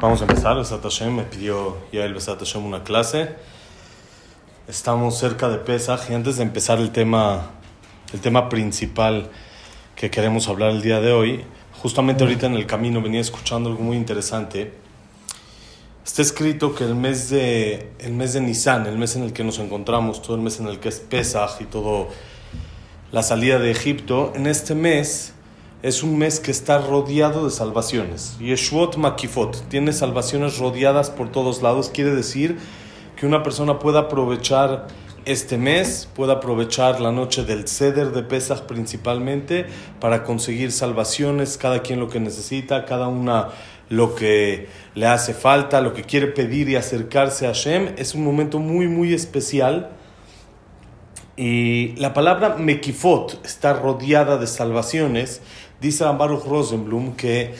Vamos a empezar. Besat Hashem me pidió ya el Besat Hashem una clase. Estamos cerca de Pesach y antes de empezar el tema, el tema principal que queremos hablar el día de hoy, justamente ahorita en el camino venía escuchando algo muy interesante. Está escrito que el mes de, el mes de Nisan, el mes en el que nos encontramos, todo el mes en el que es Pesach y todo la salida de Egipto, en este mes es un mes que está rodeado de salvaciones. Yeshuot Makifot tiene salvaciones rodeadas por todos lados. Quiere decir que una persona pueda aprovechar este mes, pueda aprovechar la noche del ceder de Pesach principalmente para conseguir salvaciones, cada quien lo que necesita, cada una lo que le hace falta, lo que quiere pedir y acercarse a Hashem. Es un momento muy, muy especial. Y la palabra Mekifot está rodeada de salvaciones Dice Baruch Rosenblum que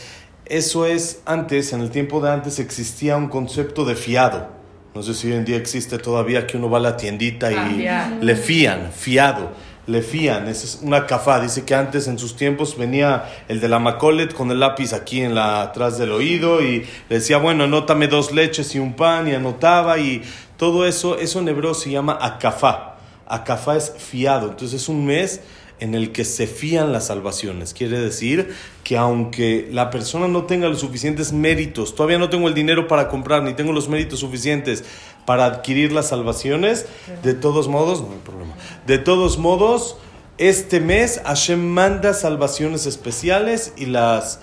eso es antes, en el tiempo de antes existía un concepto de fiado. No sé si hoy en día existe todavía que uno va a la tiendita y le fían, fiado, le fían. es una cafá. Dice que antes en sus tiempos venía el de la Macolet con el lápiz aquí en la, atrás del oído y le decía, bueno, anótame dos leches y un pan y anotaba y todo eso, eso en hebreo se llama acafá. Acafá es fiado. Entonces es un mes en el que se fían las salvaciones. Quiere decir que aunque la persona no tenga los suficientes méritos, todavía no tengo el dinero para comprar, ni tengo los méritos suficientes para adquirir las salvaciones, de todos modos, no hay problema, de todos modos, este mes Hashem manda salvaciones especiales y las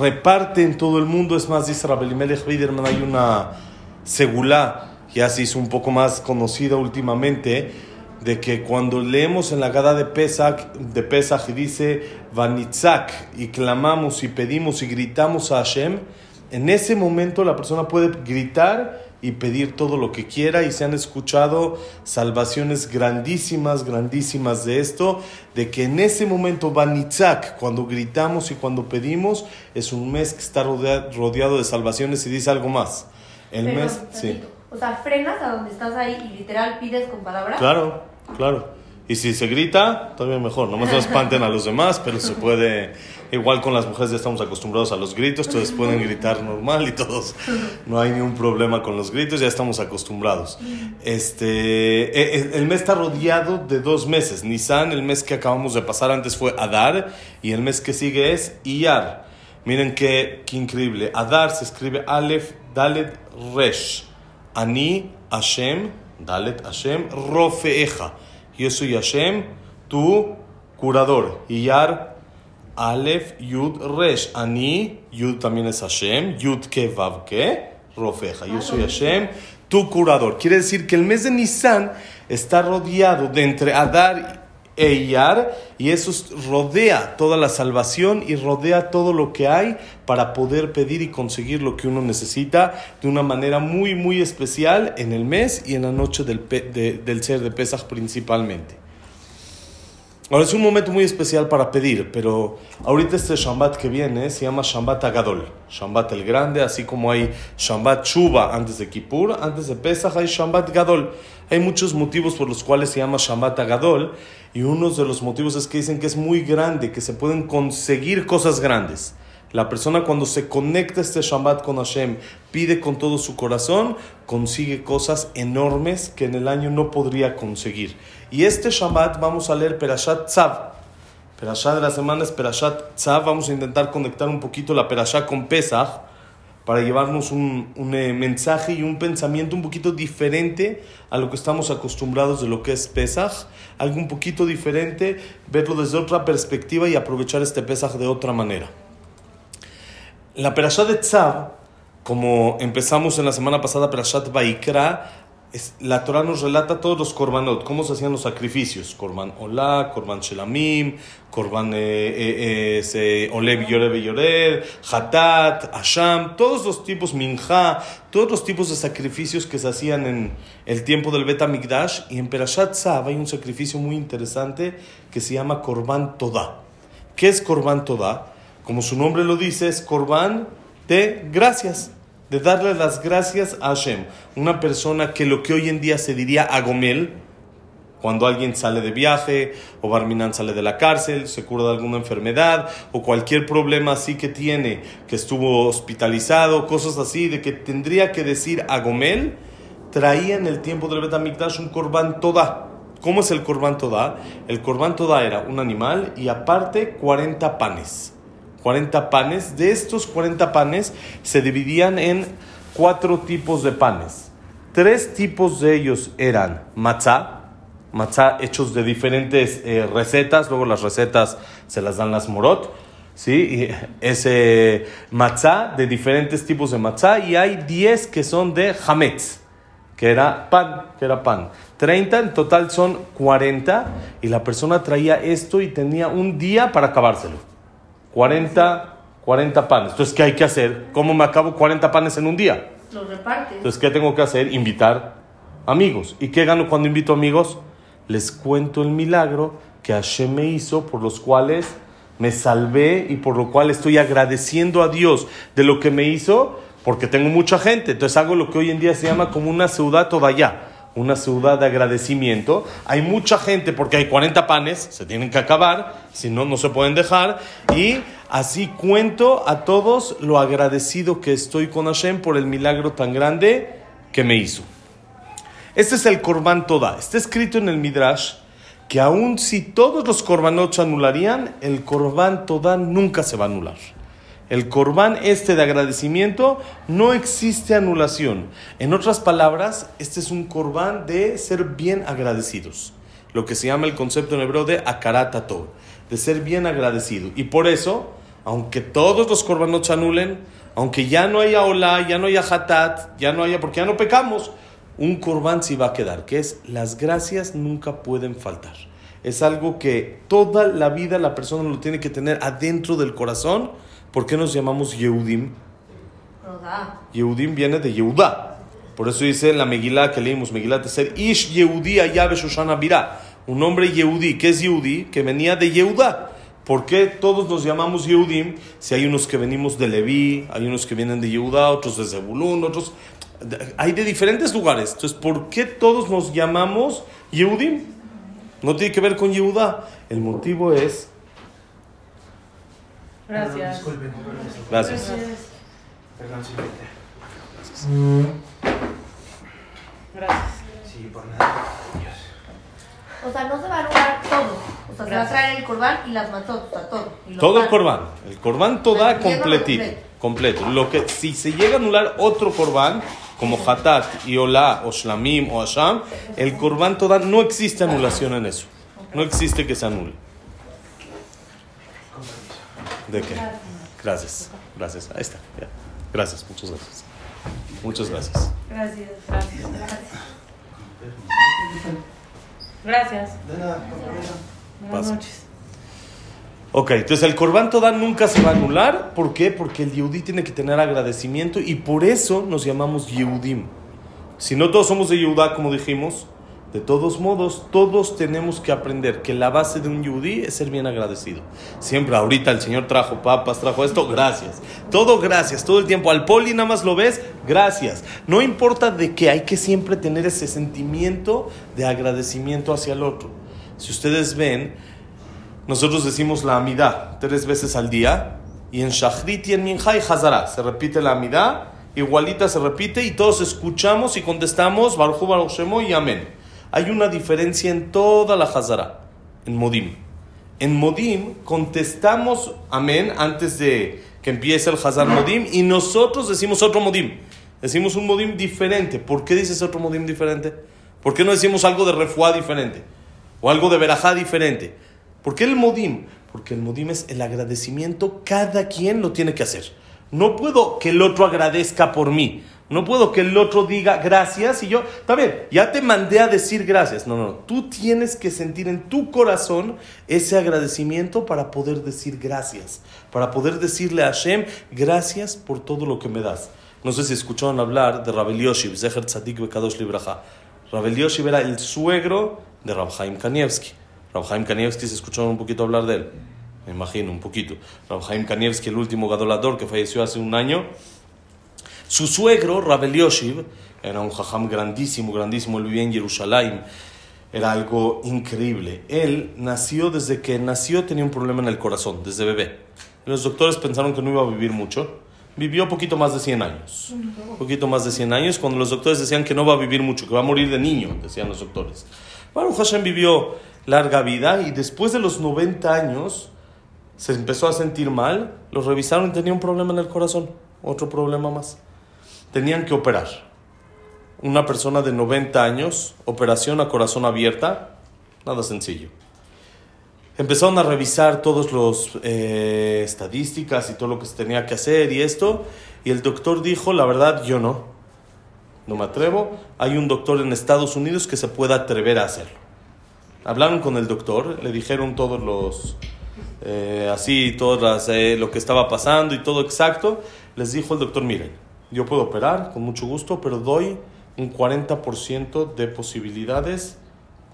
reparte en todo el mundo. Es más, dice Rabelimelech Biderman, hay una segulá, ya se hizo un poco más conocida últimamente, de que cuando leemos en la Gada de Pesach, de Pesach y dice Vanitzak y clamamos y pedimos y gritamos a Hashem, en ese momento la persona puede gritar y pedir todo lo que quiera y se han escuchado salvaciones grandísimas, grandísimas de esto, de que en ese momento Vanitzak, cuando gritamos y cuando pedimos, es un mes que está rodeado de salvaciones y dice algo más. El mes, sí. O sea, frenas a donde estás ahí y literal pides con palabras. Claro, claro. Y si se grita, todavía mejor. No más no espanten a los demás, pero se puede. Igual con las mujeres ya estamos acostumbrados a los gritos, todos pueden gritar normal y todos. No hay ningún problema con los gritos, ya estamos acostumbrados. Este, e, e, el mes está rodeado de dos meses. Nisan, el mes que acabamos de pasar antes fue Adar, y el mes que sigue es Iyar. Miren qué, qué increíble. Adar se escribe Aleph, Dalet, Resh. Ani Hashem, Dalet Hashem, Rofeeja. Yo soy Hashem, tu curador. Yar Aleph, Yud, Resh. Ani, Yud también es Hashem, Yud ke Vav ke, Rofeja. Yo soy Hashem, tu curador. Quiere decir que el mes de Nisan está rodeado de entre Adar Eyar, y eso rodea toda la salvación y rodea todo lo que hay para poder pedir y conseguir lo que uno necesita de una manera muy, muy especial en el mes y en la noche del, del ser de Pesach principalmente. Ahora es un momento muy especial para pedir, pero ahorita este Shambat que viene se llama Shambat Agadol, Shambat el Grande, así como hay Shambat Chuba antes de Kippur, antes de Pesach hay Shambat Gadol. Hay muchos motivos por los cuales se llama Shambat Agadol y uno de los motivos es que dicen que es muy grande, que se pueden conseguir cosas grandes. La persona cuando se conecta este Shabbat con Hashem, pide con todo su corazón, consigue cosas enormes que en el año no podría conseguir. Y este Shabbat vamos a leer Perashat Tzav. Perashat de la semana es Perashat Tzav. Vamos a intentar conectar un poquito la Perashat con Pesach para llevarnos un, un eh, mensaje y un pensamiento un poquito diferente a lo que estamos acostumbrados de lo que es Pesach. Algo un poquito diferente, verlo desde otra perspectiva y aprovechar este Pesach de otra manera. La Perashat de Tzav, como empezamos en la semana pasada, Perashat Baikra, la Torah nos relata todos los korbanot, cómo se hacían los sacrificios. Korban Olá, Korban Shelamim, Korban eh, eh, eh Olev Yoreb Yored, Hatat, Asham, todos los tipos, Minja, todos los tipos de sacrificios que se hacían en el tiempo del Bet Migdash. Y en Perashat Tzav hay un sacrificio muy interesante que se llama Korban Todah. ¿Qué es Korban Todah? Como su nombre lo dice, es Korban de gracias, de darle las gracias a Hashem. Una persona que lo que hoy en día se diría Agomel, Cuando alguien sale de viaje, o Barminan sale de la cárcel, se cura de alguna enfermedad, o cualquier problema así que tiene, que estuvo hospitalizado, cosas así, de que tendría que decir a Gomel, traía en el tiempo del Betamikdash un corbán toda. ¿Cómo es el corbán toda? El corbán toda era un animal y aparte 40 panes. 40 panes. De estos 40 panes se dividían en cuatro tipos de panes. Tres tipos de ellos eran matzah, matzah hechos de diferentes eh, recetas, luego las recetas se las dan las morot, ¿sí? Ese matzah de diferentes tipos de matzah y hay 10 que son de hametz, que era pan, que era pan. 30 en total son 40 y la persona traía esto y tenía un día para acabárselo. 40, 40 panes. Entonces, ¿qué hay que hacer? ¿Cómo me acabo 40 panes en un día? Los repartes. Entonces, ¿qué tengo que hacer? Invitar amigos. ¿Y qué gano cuando invito amigos? Les cuento el milagro que Hashem me hizo, por los cuales me salvé y por lo cual estoy agradeciendo a Dios de lo que me hizo, porque tengo mucha gente. Entonces hago lo que hoy en día se llama como una ciudad toda allá, una ciudad de agradecimiento. Hay mucha gente porque hay 40 panes, se tienen que acabar, si no, no se pueden dejar. Y así cuento a todos lo agradecido que estoy con Hashem por el milagro tan grande que me hizo. Este es el Korban Toda. Está escrito en el Midrash que aun si todos los Korbanot se anularían, el Korban Toda nunca se va a anular. El Korban este de agradecimiento no existe anulación. En otras palabras, este es un Korban de ser bien agradecidos. Lo que se llama el concepto en hebreo de akaratato, de ser bien agradecido. Y por eso, aunque todos los Korbanot se anulen, aunque ya no haya Olá, ya no haya Hatat, ya no haya, porque ya no pecamos, un corbán sí va a quedar, que es las gracias nunca pueden faltar. Es algo que toda la vida la persona lo tiene que tener adentro del corazón. ¿Por qué nos llamamos Yehudim? Rodá. Yehudim viene de Yehudá. Por eso dice en la Megilá que leímos, Megilá de ser Ish Yehudí Ayabe Shoshana Birá. Un hombre Yehudí. ¿Qué es Yehudí? Que venía de Yehudá. ¿Por qué todos nos llamamos Yehudim? Si hay unos que venimos de Leví, hay unos que vienen de Yehudá, otros de Zebulún, otros hay de diferentes lugares. Entonces, ¿por qué todos nos llamamos Yehudim? No tiene que ver con Yehudá. El motivo es. Gracias. Disculpen. Gracias. Perdón. Gracias. Sí, por nada. Dios. O sea, no se va a anular todo. O sea, se va a traer el corbán y las matot, o sea, todo. Y Todo el corbán. El corbán toda completito. Completo. Lo que, si se llega a anular otro corbán, como Hatat y Olá, o Shlamim o Asham, el corbán toda no existe anulación en eso. No existe que se anule. ¿De qué? Gracias. Gracias. Ahí está. ya. Gracias. Muchas gracias. Muchas gracias. Gracias. Gracias. Gracias. Gracias. De nada. Buenas noches. Ok, entonces el Corban Toda nunca se va a anular. ¿Por qué? Porque el Yehudí tiene que tener agradecimiento y por eso nos llamamos Yehudim. Si no todos somos de Yehudá, como dijimos, de todos modos, todos tenemos que aprender que la base de un Yehudí es ser bien agradecido. Siempre, ahorita el Señor trajo papas, trajo esto, gracias. Todo gracias, todo el tiempo. Al poli nada más lo ves, gracias. No importa de qué, hay que siempre tener ese sentimiento de agradecimiento hacia el otro. Si ustedes ven, nosotros decimos la amidad tres veces al día y en Shachrit y en Minha y Hazara se repite la amidad, igualita se repite y todos escuchamos y contestamos Baruch Hu, Baruch y Amén. Hay una diferencia en toda la Hazara, en Modim. En Modim contestamos Amén antes de que empiece el Hazar Modim y nosotros decimos otro Modim. Decimos un Modim diferente. ¿Por qué dices otro Modim diferente? ¿Por qué no decimos algo de refuá diferente? O algo de verajá diferente. ¿Por qué el modim? Porque el modim es el agradecimiento, cada quien lo tiene que hacer. No puedo que el otro agradezca por mí. No puedo que el otro diga gracias y yo, está bien, ya te mandé a decir gracias. No, no, tú tienes que sentir en tu corazón ese agradecimiento para poder decir gracias, para poder decirle a Hashem gracias por todo lo que me das. No sé si escucharon hablar de Rabel Yoshiv, Zeher Tzadik Bekadosh Libraja. Rabel Yoshiv era el suegro de Rab Chaim Kanievski. Rab Chaim Kanievski, ¿se escucharon un poquito hablar de él? Me imagino, un poquito. Rab Chaim Kanievski, el último gadolador que falleció hace un año. Su suegro, Rabel Yoshiv, era un jajam grandísimo, grandísimo, él vivía en Jerusalén. era algo increíble. Él nació, desde que nació tenía un problema en el corazón, desde bebé. Los doctores pensaron que no iba a vivir mucho. Vivió poquito más de 100 años. Poquito más de 100 años, cuando los doctores decían que no va a vivir mucho, que va a morir de niño, decían los doctores. Baruch Hashem vivió larga vida y después de los 90 años se empezó a sentir mal, lo revisaron y tenía un problema en el corazón, otro problema más. Tenían que operar. Una persona de 90 años, operación a corazón abierta, nada sencillo. Empezaron a revisar todas las eh, estadísticas y todo lo que se tenía que hacer y esto, y el doctor dijo, la verdad, yo no, no me atrevo. Hay un doctor en Estados Unidos que se pueda atrever a hacerlo. Hablaron con el doctor, le dijeron todos los, eh, así, todas las, eh, lo que estaba pasando y todo exacto. Les dijo el doctor, miren, yo puedo operar con mucho gusto, pero doy un 40% de posibilidades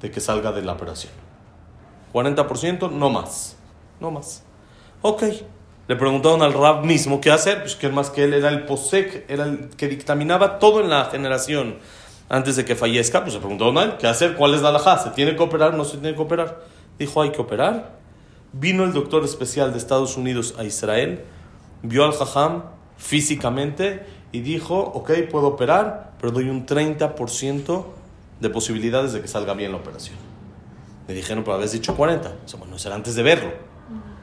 de que salga de la operación. 40%, no más. No más. Ok. Le preguntaron al Rab mismo qué hacer, pues que más que él era el POSEC, era el que dictaminaba todo en la generación antes de que fallezca, pues se preguntaron a él qué hacer, cuál es la alajá, ¿se tiene que operar no se tiene que operar? Dijo, hay que operar. Vino el doctor especial de Estados Unidos a Israel, vio al jajam físicamente y dijo, ok, puedo operar, pero doy un 30% de posibilidades de que salga bien la operación. Me dijeron, pero habías dicho 40. O sea, bueno, será antes de verlo.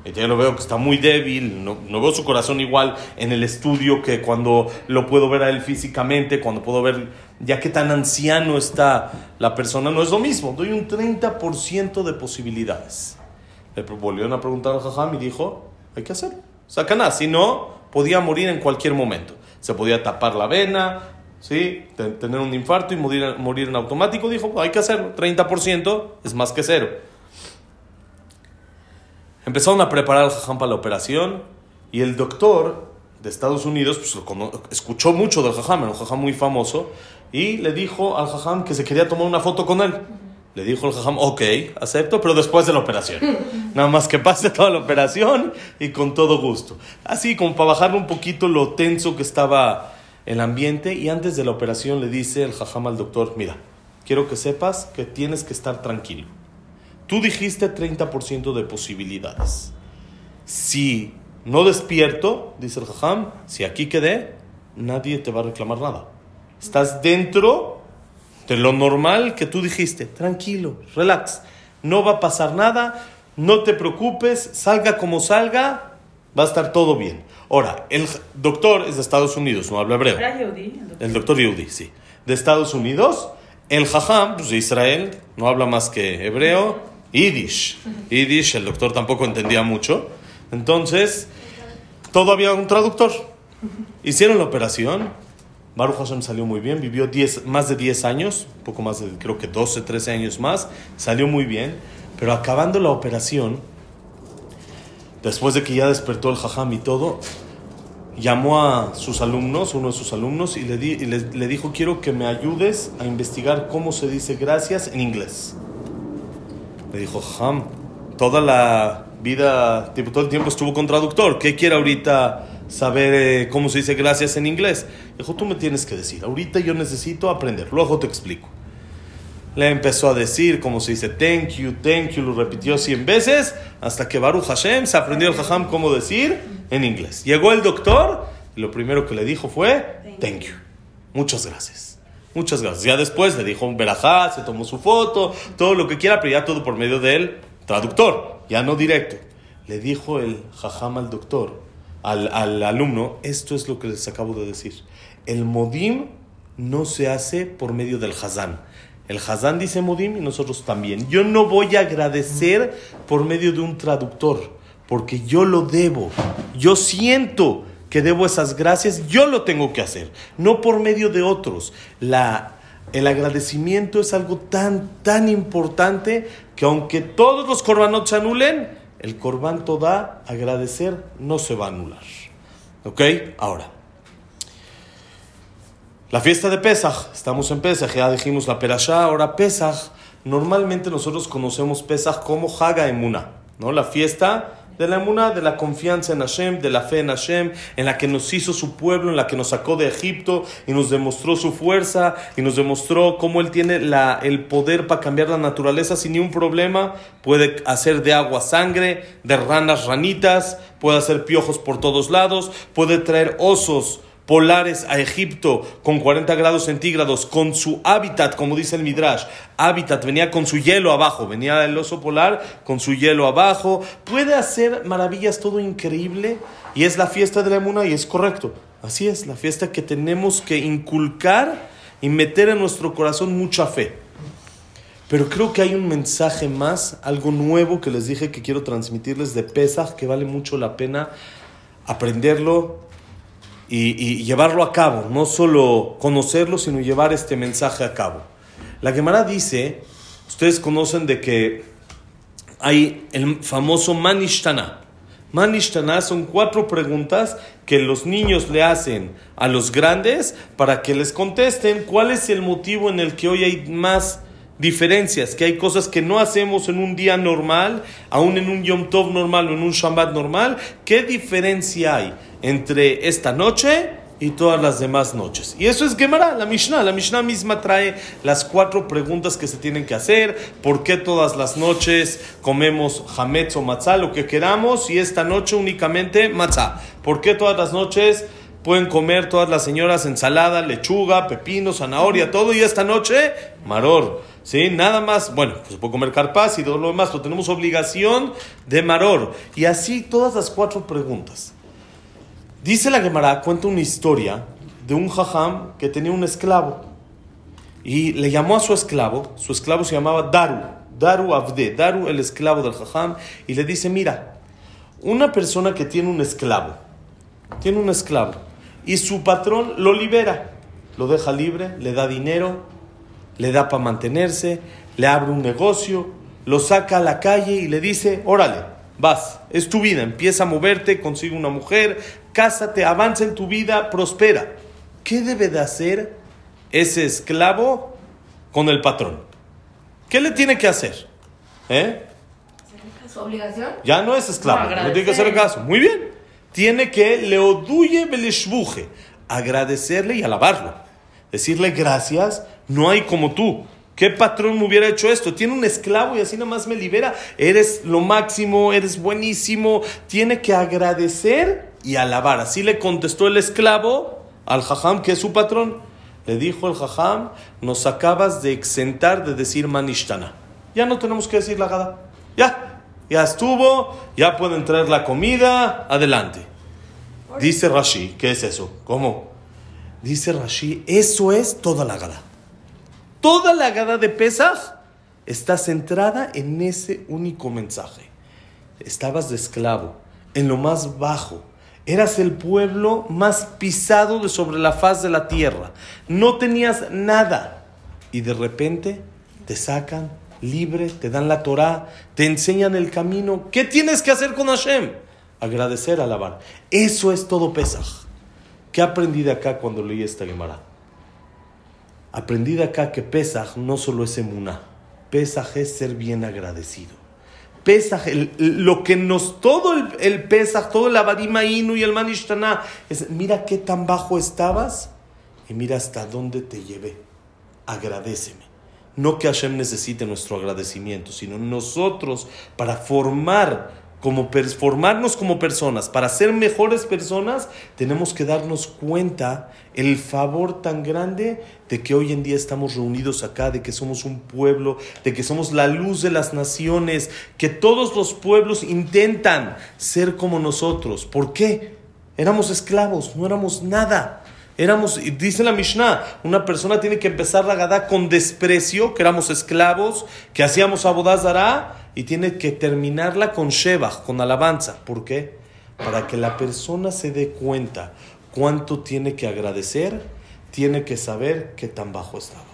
Ya lo veo que está muy débil, no, no, veo su corazón igual en el estudio que cuando lo puedo ver a él físicamente, cuando puedo ver ya que tan anciano está la persona, no es lo mismo, doy un 30% de posibilidades. Le volvieron a preguntar al jajam y dijo, hay que hacerlo, sacaná, si no, podía morir en cualquier momento. Se podía tapar la vena, ¿sí? tener un infarto y morir, morir en automático, dijo, hay que hacerlo, 30% es más que cero. Empezaron a preparar al jajam para la operación y el doctor de Estados Unidos pues, escuchó mucho del jajam, era un jajam muy famoso, y le dijo al jajam que se quería tomar una foto con él. Le dijo el jajam, ok, acepto, pero después de la operación. Nada más que pase toda la operación y con todo gusto. Así como para bajar un poquito lo tenso que estaba el ambiente. Y antes de la operación le dice el jajam al doctor, mira, quiero que sepas que tienes que estar tranquilo. Tú dijiste 30% de posibilidades. Si no despierto, dice el jajam, si aquí quedé, nadie te va a reclamar nada. Estás dentro de lo normal que tú dijiste. Tranquilo, relax. No va a pasar nada, no te preocupes, salga como salga, va a estar todo bien. Ahora, el doctor es de Estados Unidos, no habla hebreo. ¿Era Yehudi? El doctor Yehudi, sí. De Estados Unidos, el jajam, pues de Israel, no habla más que hebreo, Yiddish. Yiddish, el doctor tampoco entendía mucho. Entonces, todo había un traductor. Hicieron la operación, Baruch Hashem salió muy bien, vivió 10, más de 10 años, un poco más de, creo que 12, 13 años más, salió muy bien, pero acabando la operación, después de que ya despertó el jajam y todo, llamó a sus alumnos, uno de sus alumnos, y le, di, y le, le dijo, quiero que me ayudes a investigar cómo se dice gracias en inglés. Le dijo, jajam, toda la vida, tipo, todo el tiempo estuvo con traductor, ¿qué quiere ahorita? saber eh, cómo se dice gracias en inglés. Dijo, tú me tienes que decir, ahorita yo necesito aprender, luego te explico. Le empezó a decir cómo se dice thank you, thank you, lo repitió 100 veces, hasta que Baruch Hashem se aprendió el Hajam cómo decir en inglés. Llegó el doctor y lo primero que le dijo fue thank you, muchas gracias. Muchas gracias. Ya después le dijo un verajá, se tomó su foto, todo lo que quiera, pero ya todo por medio del traductor, ya no directo. Le dijo el jajam al doctor, al, al, alumno, esto es lo que les acabo de decir. El modim no se hace por medio del hazán. El hazán dice modim y nosotros también. Yo no voy a agradecer por medio de un traductor, porque yo lo debo. Yo siento que debo esas gracias, yo lo tengo que hacer, no por medio de otros. La, el agradecimiento es algo tan, tan importante que aunque todos los korbanot se anulen, el Corban Toda, agradecer, no se va a anular. ¿Ok? Ahora, la fiesta de Pesach, estamos en Pesach, ya dijimos la Perashá, ahora Pesach, normalmente nosotros conocemos Pesach como Haga Emuna, ¿no? La fiesta de la emuná, de la confianza en Hashem, de la fe en Hashem, en la que nos hizo su pueblo, en la que nos sacó de Egipto y nos demostró su fuerza y nos demostró cómo Él tiene la, el poder para cambiar la naturaleza sin ningún problema. Puede hacer de agua sangre, de ranas ranitas, puede hacer piojos por todos lados, puede traer osos polares a Egipto con 40 grados centígrados, con su hábitat, como dice el Midrash, hábitat, venía con su hielo abajo, venía el oso polar con su hielo abajo, puede hacer maravillas, todo increíble, y es la fiesta de la Emuna y es correcto, así es, la fiesta que tenemos que inculcar y meter en nuestro corazón mucha fe. Pero creo que hay un mensaje más, algo nuevo que les dije que quiero transmitirles de Pesach, que vale mucho la pena aprenderlo, y, llevarlo a cabo, no solo conocerlo, sino llevar este mensaje a cabo. La Gemara dice, ustedes conocen de que hay el famoso Manishtana. Manishtana son cuatro preguntas que los niños le hacen a los grandes para que les contesten cuál es el motivo en el que hoy hay más diferencias, que hay cosas que no hacemos en un día normal, aún en un Yom Tov normal o en un Shabbat normal. ¿Qué diferencia hay entre esta noche y todas las demás noches? Y eso es Gemara, la Mishnah. La Mishnah misma trae las cuatro preguntas que se tienen que hacer. ¿Por qué todas las noches comemos hametz o matzah, lo que queramos, y esta noche únicamente matzah? ¿Por qué todas las noches pueden comer todas las señoras ensalada, lechuga, pepino, zanahoria, todo, y esta noche maror? ¿Sí? Nada más, bueno, pues puede comer carpaz y todo lo demás, pero tenemos obligación de maror. Y así todas las cuatro preguntas. Dice la Gemara, cuenta una historia de un jajam que tenía un esclavo. Y le llamó a su esclavo, su esclavo se llamaba Daru, Daru Abde, Daru el esclavo del jajam, y le dice, mira, una persona que tiene un esclavo, tiene un esclavo, y su patrón lo libera, lo deja libre, le da dinero, le da para mantenerse, le abre un negocio, lo saca a la calle y le dice, órale, vas, es tu vida, empieza a moverte, consigue una mujer, cásate, avanza en tu vida, prospera. ¿Qué debe de hacer ese esclavo con el patrón? ¿Qué le tiene que hacer? ¿Eh? ¿Su obligación? Ya no es esclavo, no, tiene que hacer caso. Muy bien. Tiene que le oduye beleshbuje, agradecerle y alabarlo. Decirle gracias no hay como tú. ¿Qué patrón me hubiera hecho esto? Tiene un esclavo y así nada más me libera. Eres lo máximo, eres buenísimo. Tiene que agradecer y alabar. Así le contestó el esclavo al jajam, que es su patrón. Le dijo el jajam, nos acabas de exentar de decir manishtana. Ya no tenemos que decir la gada. Ya, ya estuvo, ya pueden traer la comida, adelante. Dice Rashi, ¿qué es eso? ¿Cómo? Dice Rashi, eso es toda la gada. Toda la gada de Pesach está centrada en ese único mensaje. Estabas de esclavo, en lo más bajo. Eras el pueblo más pisado de sobre la faz de la tierra. No tenías nada. Y de repente te sacan libre, te dan la Torah, te enseñan el camino. ¿Qué tienes que hacer con Hashem? Agradecer, alabar. Eso es todo Pesach. ¿Qué aprendí de acá cuando leí esta Gemara? Aprendí acá que Pesaj no solo es emuná, Pesaj es ser bien agradecido. Pesaj, lo que nos, todo el, el Pesaj, todo el Abadima Inu y el Manishtana, es mira qué tan bajo estabas y mira hasta dónde te llevé. Agradeceme. No que Hashem necesite nuestro agradecimiento, sino nosotros para formar como formarnos como personas, para ser mejores personas, tenemos que darnos cuenta el favor tan grande de que hoy en día estamos reunidos acá, de que somos un pueblo, de que somos la luz de las naciones, que todos los pueblos intentan ser como nosotros. ¿Por qué? Éramos esclavos, no éramos nada. Éramos, dice la Mishnah, una persona tiene que empezar la Gadá con desprecio, que éramos esclavos, que hacíamos abodazara, y tiene que terminarla con Shebach, con alabanza. ¿Por qué? Para que la persona se dé cuenta cuánto tiene que agradecer, tiene que saber qué tan bajo estaba.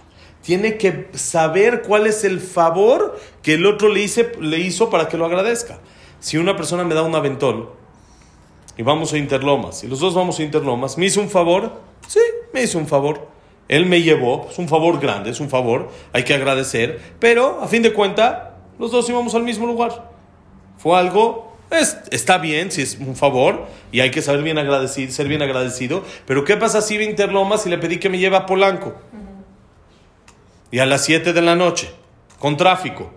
Tiene que saber cuál es el favor que el otro le, hice, le hizo para que lo agradezca. Si una persona me da un aventón y vamos a Interlomas, y los dos vamos a Interlomas, ¿me hizo un favor? Sí, me hizo un favor. Él me llevó, es un favor grande, es un favor, hay que agradecer, pero a fin de cuentas los dos íbamos al mismo lugar. Fue algo Es- está bien, si es un favor, y hay que saber bien agradecido, ser bien agradecido, pero ¿qué pasa si iba a Interlomas y le pedí que me lleve a Polanco? Y a las 7 de la noche, con tráfico.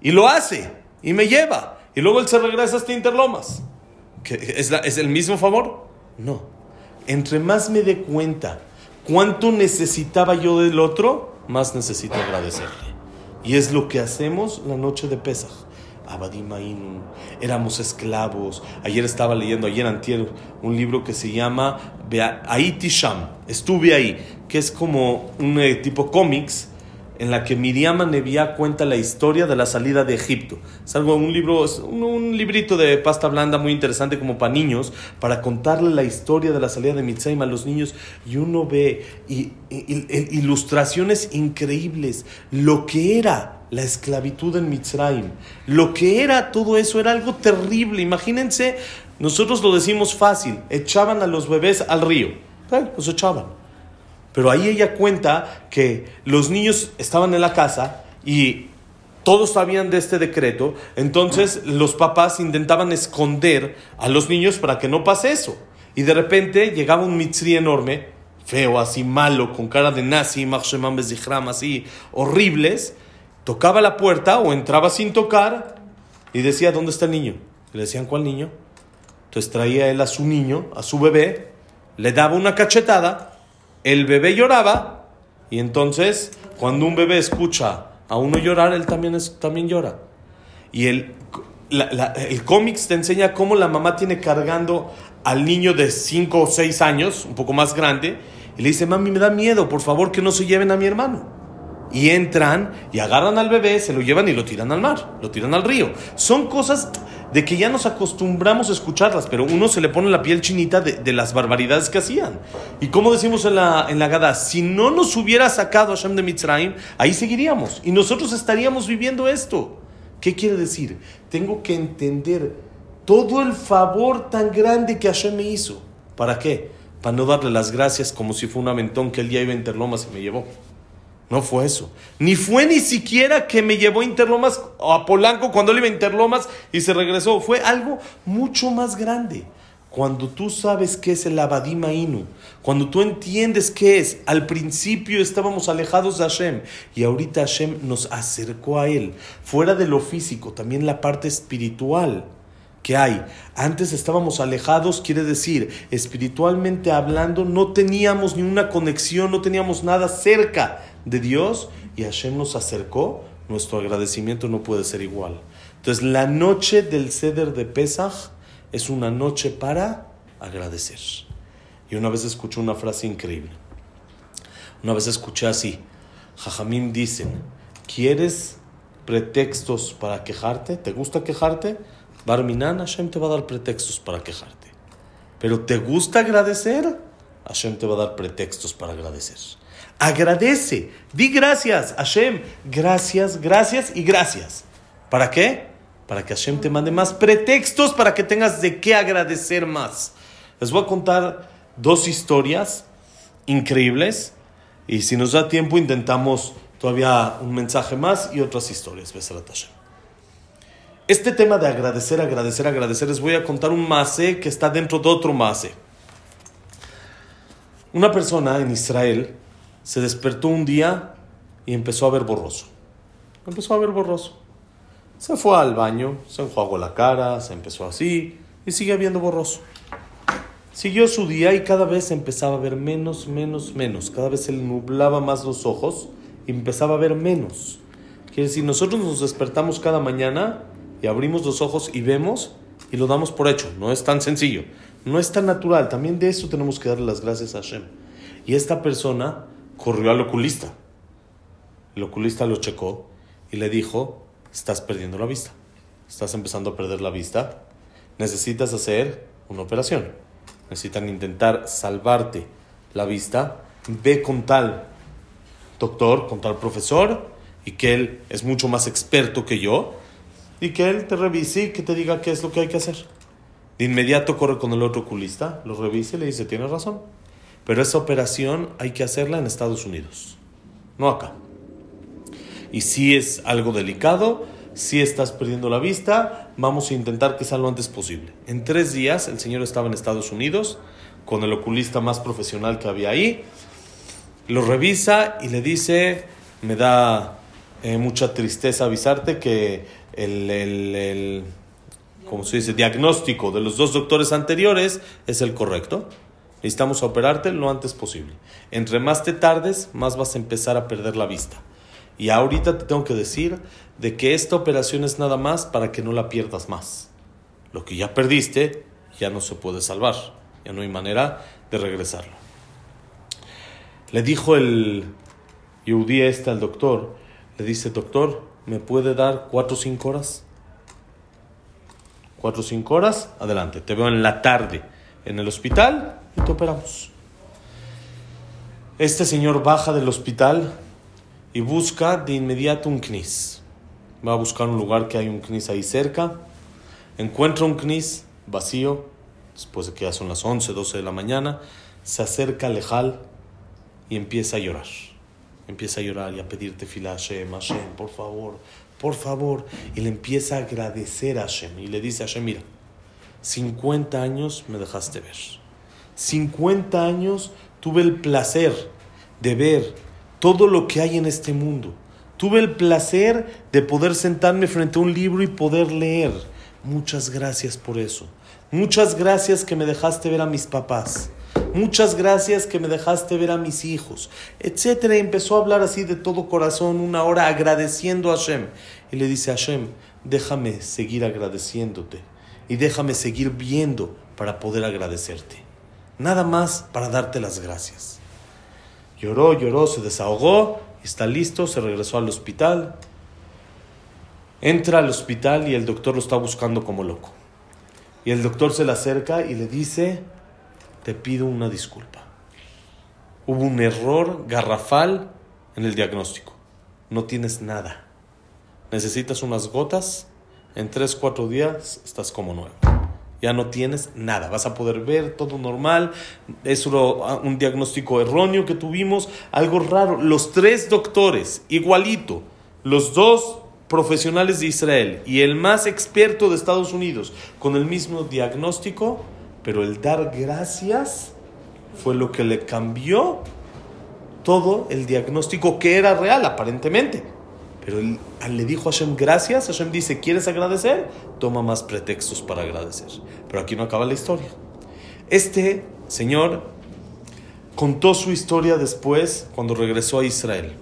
Y lo hace, y me lleva. Y luego él se regresa hasta Interlomas. ¿Qué- ¿Es, la- ¿Es el mismo favor? No. Entre más me dé cuenta cuánto necesitaba yo del otro, más necesito agradecerle. Y es lo que hacemos la noche de Pesaj. Abadim Ainun, éramos esclavos. Ayer estaba leyendo, ayer antier, un libro que se llama Bea- Haiti Sham. Estuve ahí, que es como un eh, tipo cómics en la que Miriam Nevia cuenta la historia de la salida de Egipto. Es algo, un libro, un, librito de pasta blanda muy interesante como para niños, para contarle la historia de la salida de Mitzrayim a los niños. Y uno ve y- ilustraciones increíbles, lo que era la esclavitud en Mitzrayim, lo que era todo eso, era algo terrible. Imagínense, nosotros lo decimos fácil, echaban a los bebés al río, los echaban. Pero ahí ella cuenta que los niños estaban en la casa y todos sabían de este decreto, entonces los papás intentaban esconder a los niños para que no pase eso. Y de repente llegaba un mitzri enorme, feo, así malo, con cara de nazi, Machshemam Bezichram, así horribles, tocaba la puerta o entraba sin tocar y decía, ¿dónde está el niño? Y le decían, ¿cuál niño? Entonces traía él a su niño, a su bebé, le daba una cachetada, el bebé lloraba y entonces cuando un bebé escucha a uno llorar, él también, es, también llora. Y el, el cómics te enseña cómo la mamá tiene cargando al niño de 5 o 6 años, un poco más grande, y le dice, mami, me da miedo, por favor que no se lleven a mi hermano. Y entran y agarran al bebé, se lo llevan y lo tiran al mar, lo tiran al río. Son cosas de que ya nos acostumbramos a escucharlas, pero uno se le pone la piel chinita de, las barbaridades que hacían. Y como decimos en la, en la Gada, si no nos hubiera sacado Hashem de Mitzrayim, ahí seguiríamos. Y nosotros estaríamos viviendo esto. ¿Qué quiere decir? Tengo que entender todo el favor tan grande que Hashem me hizo. ¿Para qué? Para no darle las gracias como si fue un aventón que el día iba a Interlomas y me llevó. No fue eso. Ni fue ni siquiera que me llevó a Interlomas a Polanco cuando él iba a Interlomas y se regresó. Fue algo mucho más grande. Cuando tú sabes qué es el Abadima Inu, cuando tú entiendes qué es, al principio estábamos alejados de Hashem y ahorita Hashem nos acercó a Él. Fuera de lo físico, también la parte espiritual que hay. Antes estábamos alejados, quiere decir, espiritualmente hablando, no teníamos ni una conexión, no teníamos nada cerca de Dios y Hashem nos acercó, nuestro agradecimiento no puede ser igual. Entonces, la noche del ceder de Pesach es una noche para agradecer. Y una vez escuché una frase increíble. Una vez escuché así, Jajamim dicen, ¿quieres pretextos para quejarte? ¿Te gusta quejarte? Barminan, Hashem te va a dar pretextos para quejarte. Pero ¿te gusta agradecer? Hashem te va a dar pretextos para agradecer. Agradece, di gracias, Hashem, gracias, gracias y gracias. ¿Para qué? Para que Hashem te mande más pretextos para que tengas de qué agradecer más. Les voy a contar dos historias increíbles y si nos da tiempo intentamos todavía un mensaje más y otras historias. Hashem. Este tema de agradecer, agradecer, agradecer, les voy a contar un mase que está dentro de otro mase. Una persona en Israel se despertó un día y empezó a ver borroso. Empezó a ver borroso. Se fue al baño, se enjuagó la cara, se empezó así y sigue viendo borroso. Siguió su día y cada vez empezaba a ver menos, menos, menos. Cada vez se nublaba más los ojos y empezaba a ver menos. Quiere decir, nosotros nos despertamos cada mañana y abrimos los ojos y vemos y lo damos por hecho. No es tan sencillo, no es tan natural. También de eso tenemos que darle las gracias a Hashem. Y esta persona corrió al oculista. El oculista lo checó y le dijo, estás perdiendo la vista. Estás empezando a perder la vista. Necesitas hacer una operación. Necesitan intentar salvarte la vista. Ve con tal doctor, con tal profesor, y que él es mucho más experto que yo, y que él te revise y que te diga qué es lo que hay que hacer. De inmediato corre con el otro oculista, lo revisa y le dice, tienes razón. Pero esa operación hay que hacerla en Estados Unidos, no acá. Y sí es algo delicado, si estás perdiendo la vista, vamos a intentar que sea lo antes posible. En tres días el señor estaba en Estados Unidos con el oculista más profesional que había ahí, lo revisa y le dice, me da eh, mucha tristeza avisarte que el, el, el como se dice, diagnóstico de los dos doctores anteriores es el correcto. Necesitamos operarte lo antes posible. Entre más te tardes, más vas a empezar a perder la vista. Y ahorita te tengo que decir de que esta operación es nada más para que no la pierdas más. Lo que ya perdiste ya no se puede salvar. Ya no hay manera de regresarlo. Le dijo el Yehudí este al doctor, le dice, doctor, ¿me puede dar cuatro o cinco horas? Cuatro o cinco horas, adelante. Te veo en la tarde en el hospital y te operamos. Este señor baja del hospital y busca de inmediato un CNIS. Va a buscar un lugar que hay un CNIS ahí cerca. Encuentra un CNIS vacío, después de que ya son las 11, 12 de la mañana. Se acerca al Lejal y empieza a llorar. Empieza a llorar y a pedirte fila Hashem, Hashem, por favor, por favor. Y le empieza a agradecer a Hashem. Y le dice a Hashem, mira, 50 años me dejaste ver. 50 años tuve el placer de ver todo lo que hay en este mundo. Tuve el placer de poder sentarme frente a un libro y poder leer. Muchas gracias por eso. Muchas gracias que me dejaste ver a mis papás. Muchas gracias que me dejaste ver a mis hijos, etcétera. Empezó a hablar así de todo corazón, una hora agradeciendo a Hashem. Y le dice a Hashem, déjame seguir agradeciéndote y déjame seguir viendo para poder agradecerte. Nada más para darte las gracias. Lloró, lloró, se desahogó, está listo, se regresó al hospital. Entra al hospital y el doctor lo está buscando como loco. Y el doctor se le acerca y le dice, te pido una disculpa. Hubo un error garrafal en el diagnóstico. No tienes nada. Necesitas unas gotas. En 3, 4 días estás como nuevo. Ya no tienes nada. Vas a poder ver todo normal. Es un diagnóstico erróneo que tuvimos. Algo raro. Los tres doctores, igualito. Los dos profesionales de Israel y el más experto de Estados Unidos con el mismo diagnóstico pero el dar gracias fue lo que le cambió todo el diagnóstico que era real, aparentemente. Pero le dijo a Hashem gracias. Hashem dice: ¿Quieres agradecer? Toma más pretextos para agradecer. Pero aquí no acaba la historia. Este señor contó su historia después, cuando regresó a Israel,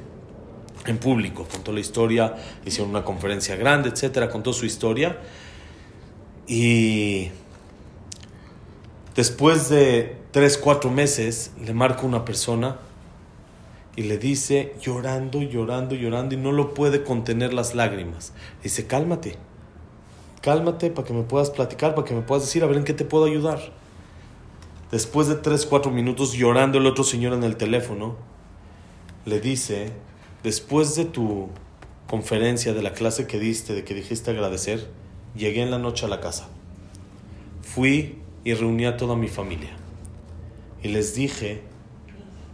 en público. Contó la historia, hicieron una conferencia grande, etcétera. Contó su historia. Y Después de tres, cuatro meses, le marca una persona y le dice, llorando, llorando, llorando, y no lo puede contener las lágrimas. dice, cálmate, cálmate para que me puedas platicar, para que me puedas decir, a ver en qué te puedo ayudar. Después de tres, cuatro minutos llorando el otro señor en el teléfono, le dice, después de tu conferencia, de la clase que diste, de que dijiste agradecer, llegué en la noche a la casa. Fui y reuní a toda mi familia. Y les dije,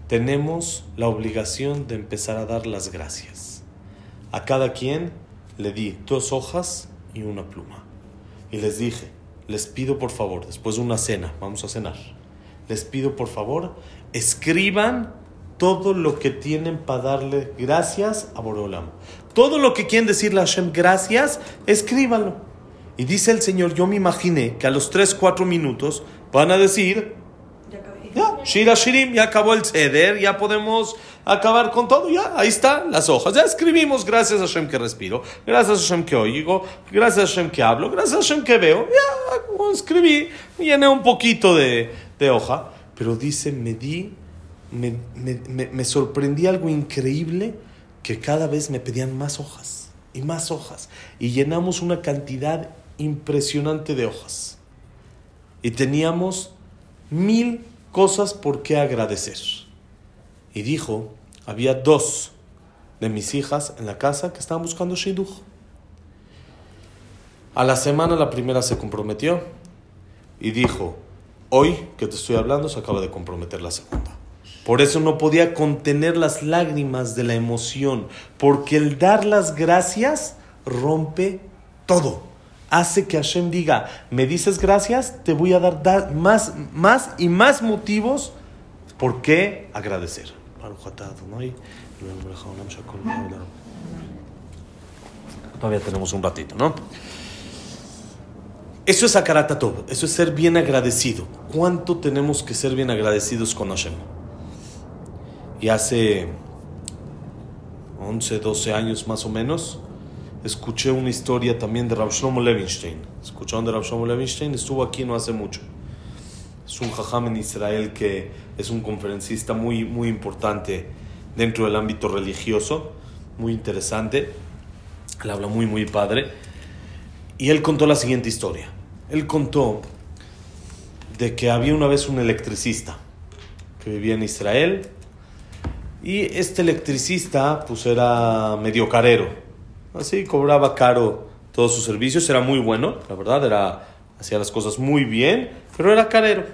tenemos la obligación de empezar a dar las gracias. A cada quien le di dos hojas y una pluma. Y les dije, les pido por favor, después de una cena, vamos a cenar, les pido por favor, escriban todo lo que tienen para darle gracias a Borolam. Todo lo que quieren decirle a Hashem gracias, escríbanlo. Y dice el Señor, yo me imaginé que a los 3, 4 minutos van a decir, ya, Shira Shirim, ya acabó el ceder, ya podemos acabar con todo, ya, ahí está, las hojas, ya escribimos, gracias a Hashem que respiro, gracias a Hashem que oigo, gracias a Hashem que hablo, gracias a Hashem que veo, ya, escribí, llené un poquito de, de hoja, pero dice, me di, me, me, me sorprendí algo increíble, que cada vez me pedían más hojas y más hojas, y llenamos una cantidad impresionante de hojas. Y teníamos mil cosas por qué agradecer. Y dijo, había dos de mis hijas en la casa que estaban buscando shidduch. A la semana la primera se comprometió y dijo, hoy que te estoy hablando se acaba de comprometer la segunda. Por eso no podía contener las lágrimas de la emoción, porque el dar las gracias rompe todo. Hace que Hashem diga, me dices gracias, te voy a dar, dar más, más y más motivos por qué agradecer. Todavía tenemos un ratito, ¿no? Eso es Akaratatov, eso es ser bien agradecido. ¿Cuánto tenemos que ser bien agradecidos con Hashem? Y hace 11, 12 años más o menos, escuché una historia también de Rav Shlomo Levinstein. ¿Escucharon de Rav Shlomo Levinstein? Estuvo aquí no hace mucho. Es un jajam en Israel que es un conferencista muy, muy importante dentro del ámbito religioso, muy interesante. Él habla muy, muy padre. Y él contó la siguiente historia. Él contó de que había una vez un electricista que vivía en Israel y este electricista pues era medio carero. Así cobraba caro todos sus servicios, era muy bueno, la verdad, era hacía las cosas muy bien, pero era carero.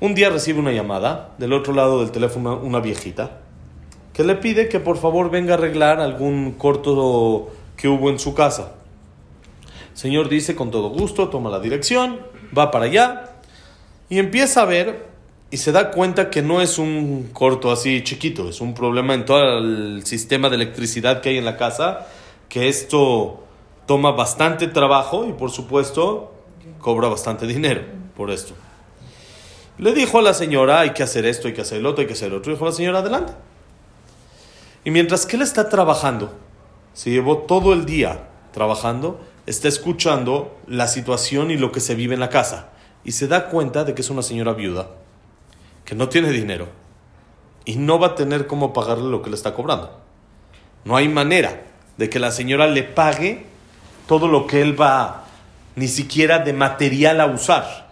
Un día recibe una llamada del otro lado del teléfono una viejita que le pide que por favor venga a arreglar algún corto que hubo en su casa. El señor dice con todo gusto, toma la dirección, va para allá y empieza a ver y se da cuenta que no es un corto así chiquito, es un problema en todo el sistema de electricidad que hay en la casa, que esto toma bastante trabajo y por supuesto cobra bastante dinero por esto. Le dijo a la señora, hay que hacer esto, hay que hacer el otro, hay que hacer el otro. Dijo la señora, adelante. Y mientras que él está trabajando, se llevó todo el día trabajando, está escuchando la situación y lo que se vive en la casa. Y se da cuenta de que es una señora viuda, que no tiene dinero y no va a tener cómo pagarle lo que le está cobrando. No hay manera de que la señora le pague todo lo que él va ni siquiera de material a usar.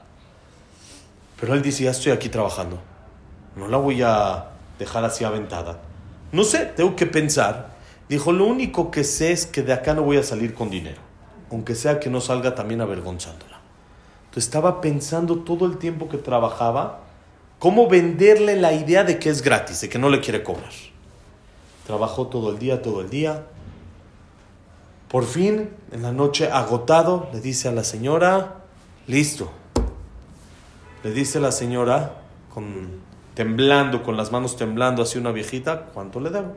Pero él dice, ya estoy aquí trabajando. No la voy a dejar así aventada. No sé, tengo que pensar. Dijo, lo único que sé es que de acá no voy a salir con dinero. Aunque sea que no salga también avergonzándola. Entonces estaba pensando todo el tiempo que trabajaba cómo venderle la idea de que es gratis, de que no le quiere cobrar. Trabajó todo el día, todo el día. Por fin, en la noche agotado, le dice a la señora, listo, le dice la señora, con, temblando, con las manos temblando hacia una viejita, ¿cuánto le debo?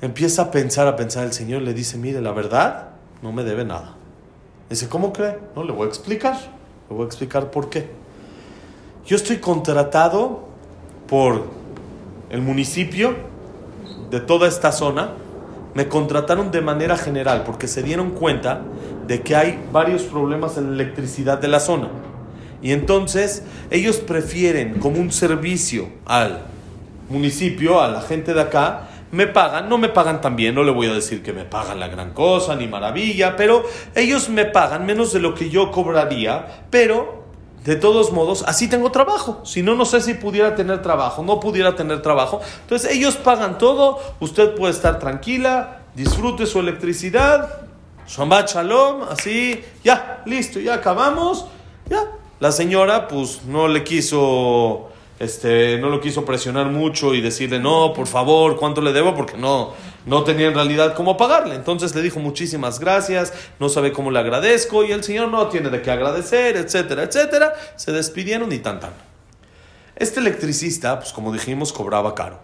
Empieza a pensar, a pensar el señor, le dice, mire, la verdad, no me debe nada. Dice, ¿cómo cree? No, le voy a explicar. Le voy a explicar por qué. Yo estoy contratado por el municipio de toda esta zona. Me contrataron de manera general porque se dieron cuenta de que hay varios problemas en la electricidad de la zona. Y entonces ellos prefieren como un servicio al municipio, a la gente de acá, me pagan, no me pagan tan bien, no le voy a decir que me pagan la gran cosa ni maravilla, pero ellos me pagan menos de lo que yo cobraría, pero de todos modos, así tengo trabajo. Si no, no sé si pudiera tener trabajo, no pudiera tener trabajo. Entonces ellos pagan todo, usted puede estar tranquila, disfrute su electricidad, Shabbat Shalom, así, ya, listo, ya acabamos, ya. La señora, pues, no le quiso, este, no lo quiso presionar mucho y decirle, no, por favor, ¿cuánto le debo? Porque no, no tenía en realidad cómo pagarle. Entonces le dijo muchísimas gracias, no sabe cómo le agradezco y el señor no tiene de qué agradecer, etcétera, etcétera. Se despidieron y tan tan. Este electricista, pues como dijimos, cobraba caro.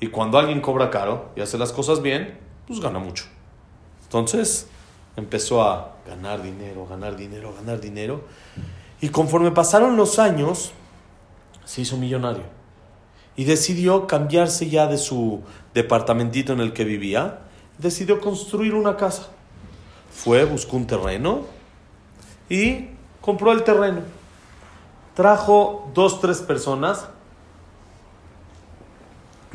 Y cuando alguien cobra caro y hace las cosas bien, pues gana mucho. Entonces empezó a ganar dinero, ganar dinero, ganar dinero. Y conforme pasaron los años, se hizo millonario. Y decidió cambiarse ya de su departamentito en el que vivía. Decidió construir una casa. Fue, buscó un terreno y compró el terreno. Trajo dos, tres personas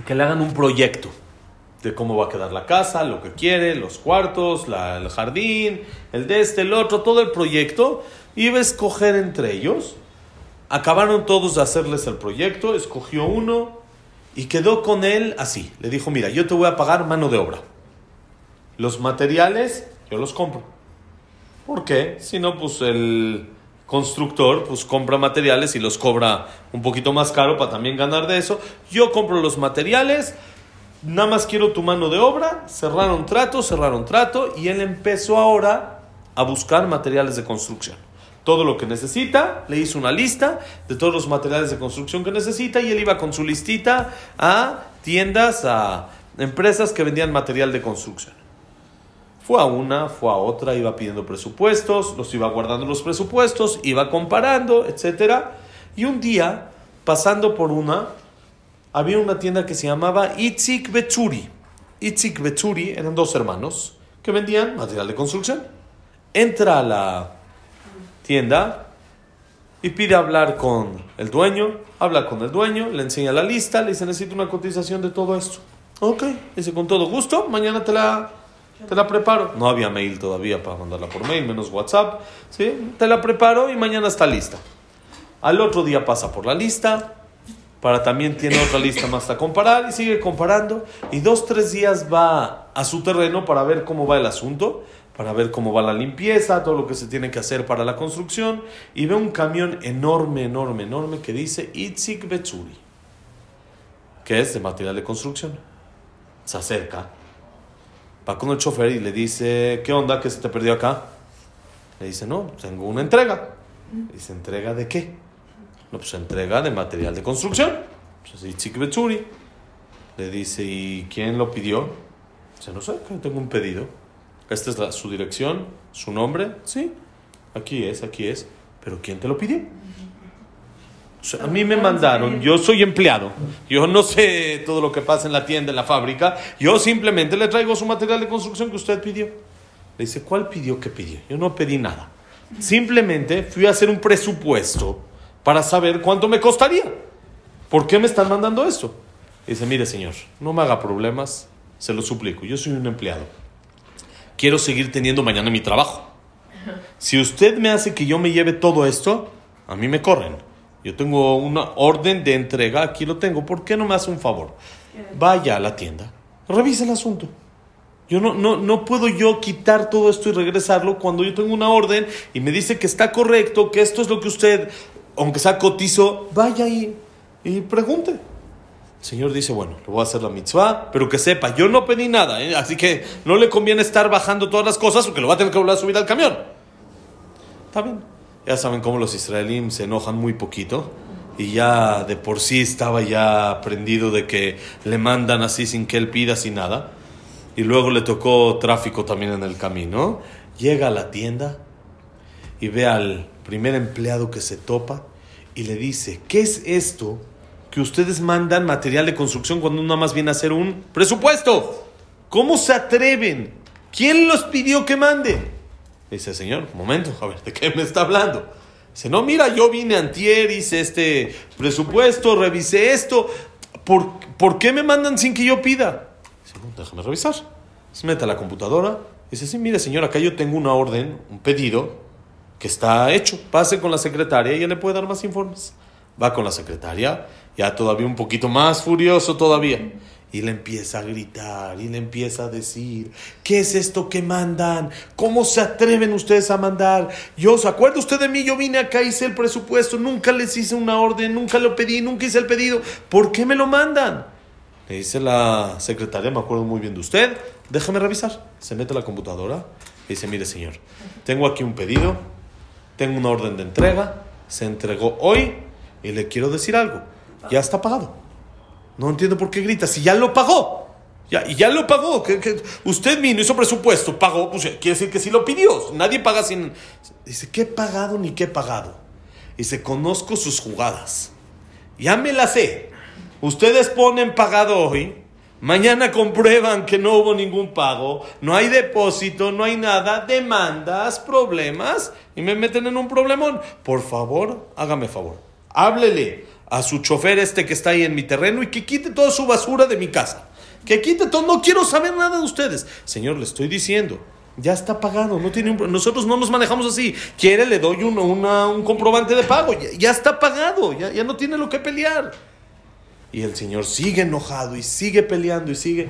que le hagan un proyecto de cómo va a quedar la casa, lo que quiere, los cuartos, el jardín, el de este, el otro, todo el proyecto. Iba a escoger entre ellos. Acabaron todos de hacerles el proyecto, escogió uno y quedó con él así. Le dijo, mira, yo te voy a pagar mano de obra. Los materiales yo los compro. ¿Por qué? Si no, pues el constructor pues compra materiales y los cobra un poquito más caro para también ganar de eso. Yo compro los materiales, nada más quiero tu mano de obra. Cerraron trato, cerraron trato y él empezó ahora a buscar materiales de construcción. Todo lo que necesita, le hizo una lista de todos los materiales de construcción que necesita y él iba con su listita a tiendas, a empresas que vendían material de construcción. Fue a una, fue a otra, iba pidiendo presupuestos, los iba guardando los presupuestos, iba comparando, etc. Y un día, pasando por una, había una tienda que se llamaba Itzik Betsuri. Itzik Betsuri eran dos hermanos que vendían material de construcción. Entra a la tienda y pide hablar con el dueño, habla con el dueño, le enseña la lista, le dice necesito una cotización de todo esto. Ok, dice con todo gusto, mañana te la, te la preparo. No había mail todavía para mandarla por mail, menos WhatsApp. ¿sí? Te la preparo y mañana está lista. Al otro día pasa por la lista, para también tiene otra lista más a comparar y sigue comparando. Y dos, tres días va a su terreno para ver cómo va el asunto, para ver cómo va la limpieza, todo lo que se tiene que hacer para la construcción. Y ve un camión enorme, enorme, enorme que dice Itzik Betsuri, que es de material de construcción. Se acerca, va con el chofer y le dice, ¿qué onda? ¿Qué se te perdió acá? Le dice, no, tengo una entrega. Le dice, ¿entrega de qué? No, pues entrega de material de construcción. Pues Itzik Betsuri. Le dice, ¿y quién lo pidió? Dice, no sé, que tengo un pedido. Esta es la- su dirección, su nombre. Sí, aquí es, aquí es. Pero ¿quién te lo pidió? O sea, a mí me mandaron, yo soy empleado, yo no sé todo lo que pasa en la tienda, en la fábrica, yo simplemente le traigo su material de construcción que usted pidió. Le dice, ¿cuál pidió que pidió? Yo no pedí nada. Simplemente fui a hacer un presupuesto para saber cuánto me costaría. ¿Por qué me están mandando esto? Dice, mire señor, no me haga problemas, se lo suplico, yo soy un empleado. Quiero seguir teniendo mañana mi trabajo. Si usted me hace que yo me lleve todo esto, a mí me corren. Yo tengo una orden de entrega, aquí lo tengo. ¿Por qué no me hace un favor? Vaya a la tienda, revise el asunto. Yo no, no, no puedo yo quitar todo esto y regresarlo cuando yo tengo una orden y me dice que está correcto, que esto es lo que usted, aunque sea cotizo, vaya y, y pregunte. Señor dice, bueno, le voy a hacer la mitzvah, pero que sepa, yo no pedí nada, ¿eh? así que no le conviene estar bajando todas las cosas porque lo va a tener que volver a subir al camión. Está bien. Ya saben cómo los israelíes se enojan muy poquito y ya de por sí estaba ya aprendido de que le mandan así sin que él pida, sin nada. Y luego le tocó tráfico también en el camino. Llega a la tienda y ve al primer empleado que se topa y le dice, ¿qué es esto que ustedes mandan material de construcción cuando uno más viene a hacer un presupuesto? ¿Cómo se atreven? ¿Quién los pidió que mande? Dice, señor, momento, a ver, ¿de qué me está hablando? Dice, no, mira, yo vine antier, hice este presupuesto, revisé esto. ¿Por, ¿por qué me mandan sin que yo pida? Dice, no, déjame revisar. Se mete a la computadora. Dice, sí, mire, señor, acá yo tengo una orden, un pedido, que está hecho. Pase con la secretaria y ella le puede dar más informes. Va con la secretaria, ya todavía un poquito más furioso todavía. Y le empieza a gritar y le empieza a decir, ¿qué es esto que mandan? ¿Cómo se atreven ustedes a mandar? Yo, ¿se acuerda usted de mí? Yo vine acá, hice el presupuesto, nunca les hice una orden, nunca lo pedí, nunca hice el pedido. ¿Por qué me lo mandan? Le dice la secretaria, me acuerdo muy bien de usted, déjame revisar. Se mete a la computadora y dice, mire señor, tengo aquí un pedido, tengo una orden de entrega, se entregó hoy y le quiero decir algo, ya está pagado. No entiendo por qué grita, si ya lo pagó. Ya, y ya lo pagó. Que, usted vino, hizo presupuesto, pagó. Pues, quiere decir que sí lo pidió. Nadie paga sin. Dice, ¿qué he pagado ni qué he pagado? Dice, conozco sus jugadas. Ya me las sé. Ustedes ponen pagado hoy. Mañana comprueban que no hubo ningún pago, no hay depósito, no hay nada, demandas, problemas y me meten en un problemón. Por favor, hágame favor. Háblele a su chofer este que está ahí en mi terreno y que quite toda su basura de mi casa. Que quite todo, no quiero saber nada de ustedes. Señor, le estoy diciendo, ya está pagado, no tiene un- nosotros no nos manejamos así. Quiere, le doy un, una- un comprobante de pago, ya, está pagado, ya, ya no tiene lo que pelear. Y el señor sigue enojado y sigue peleando y sigue.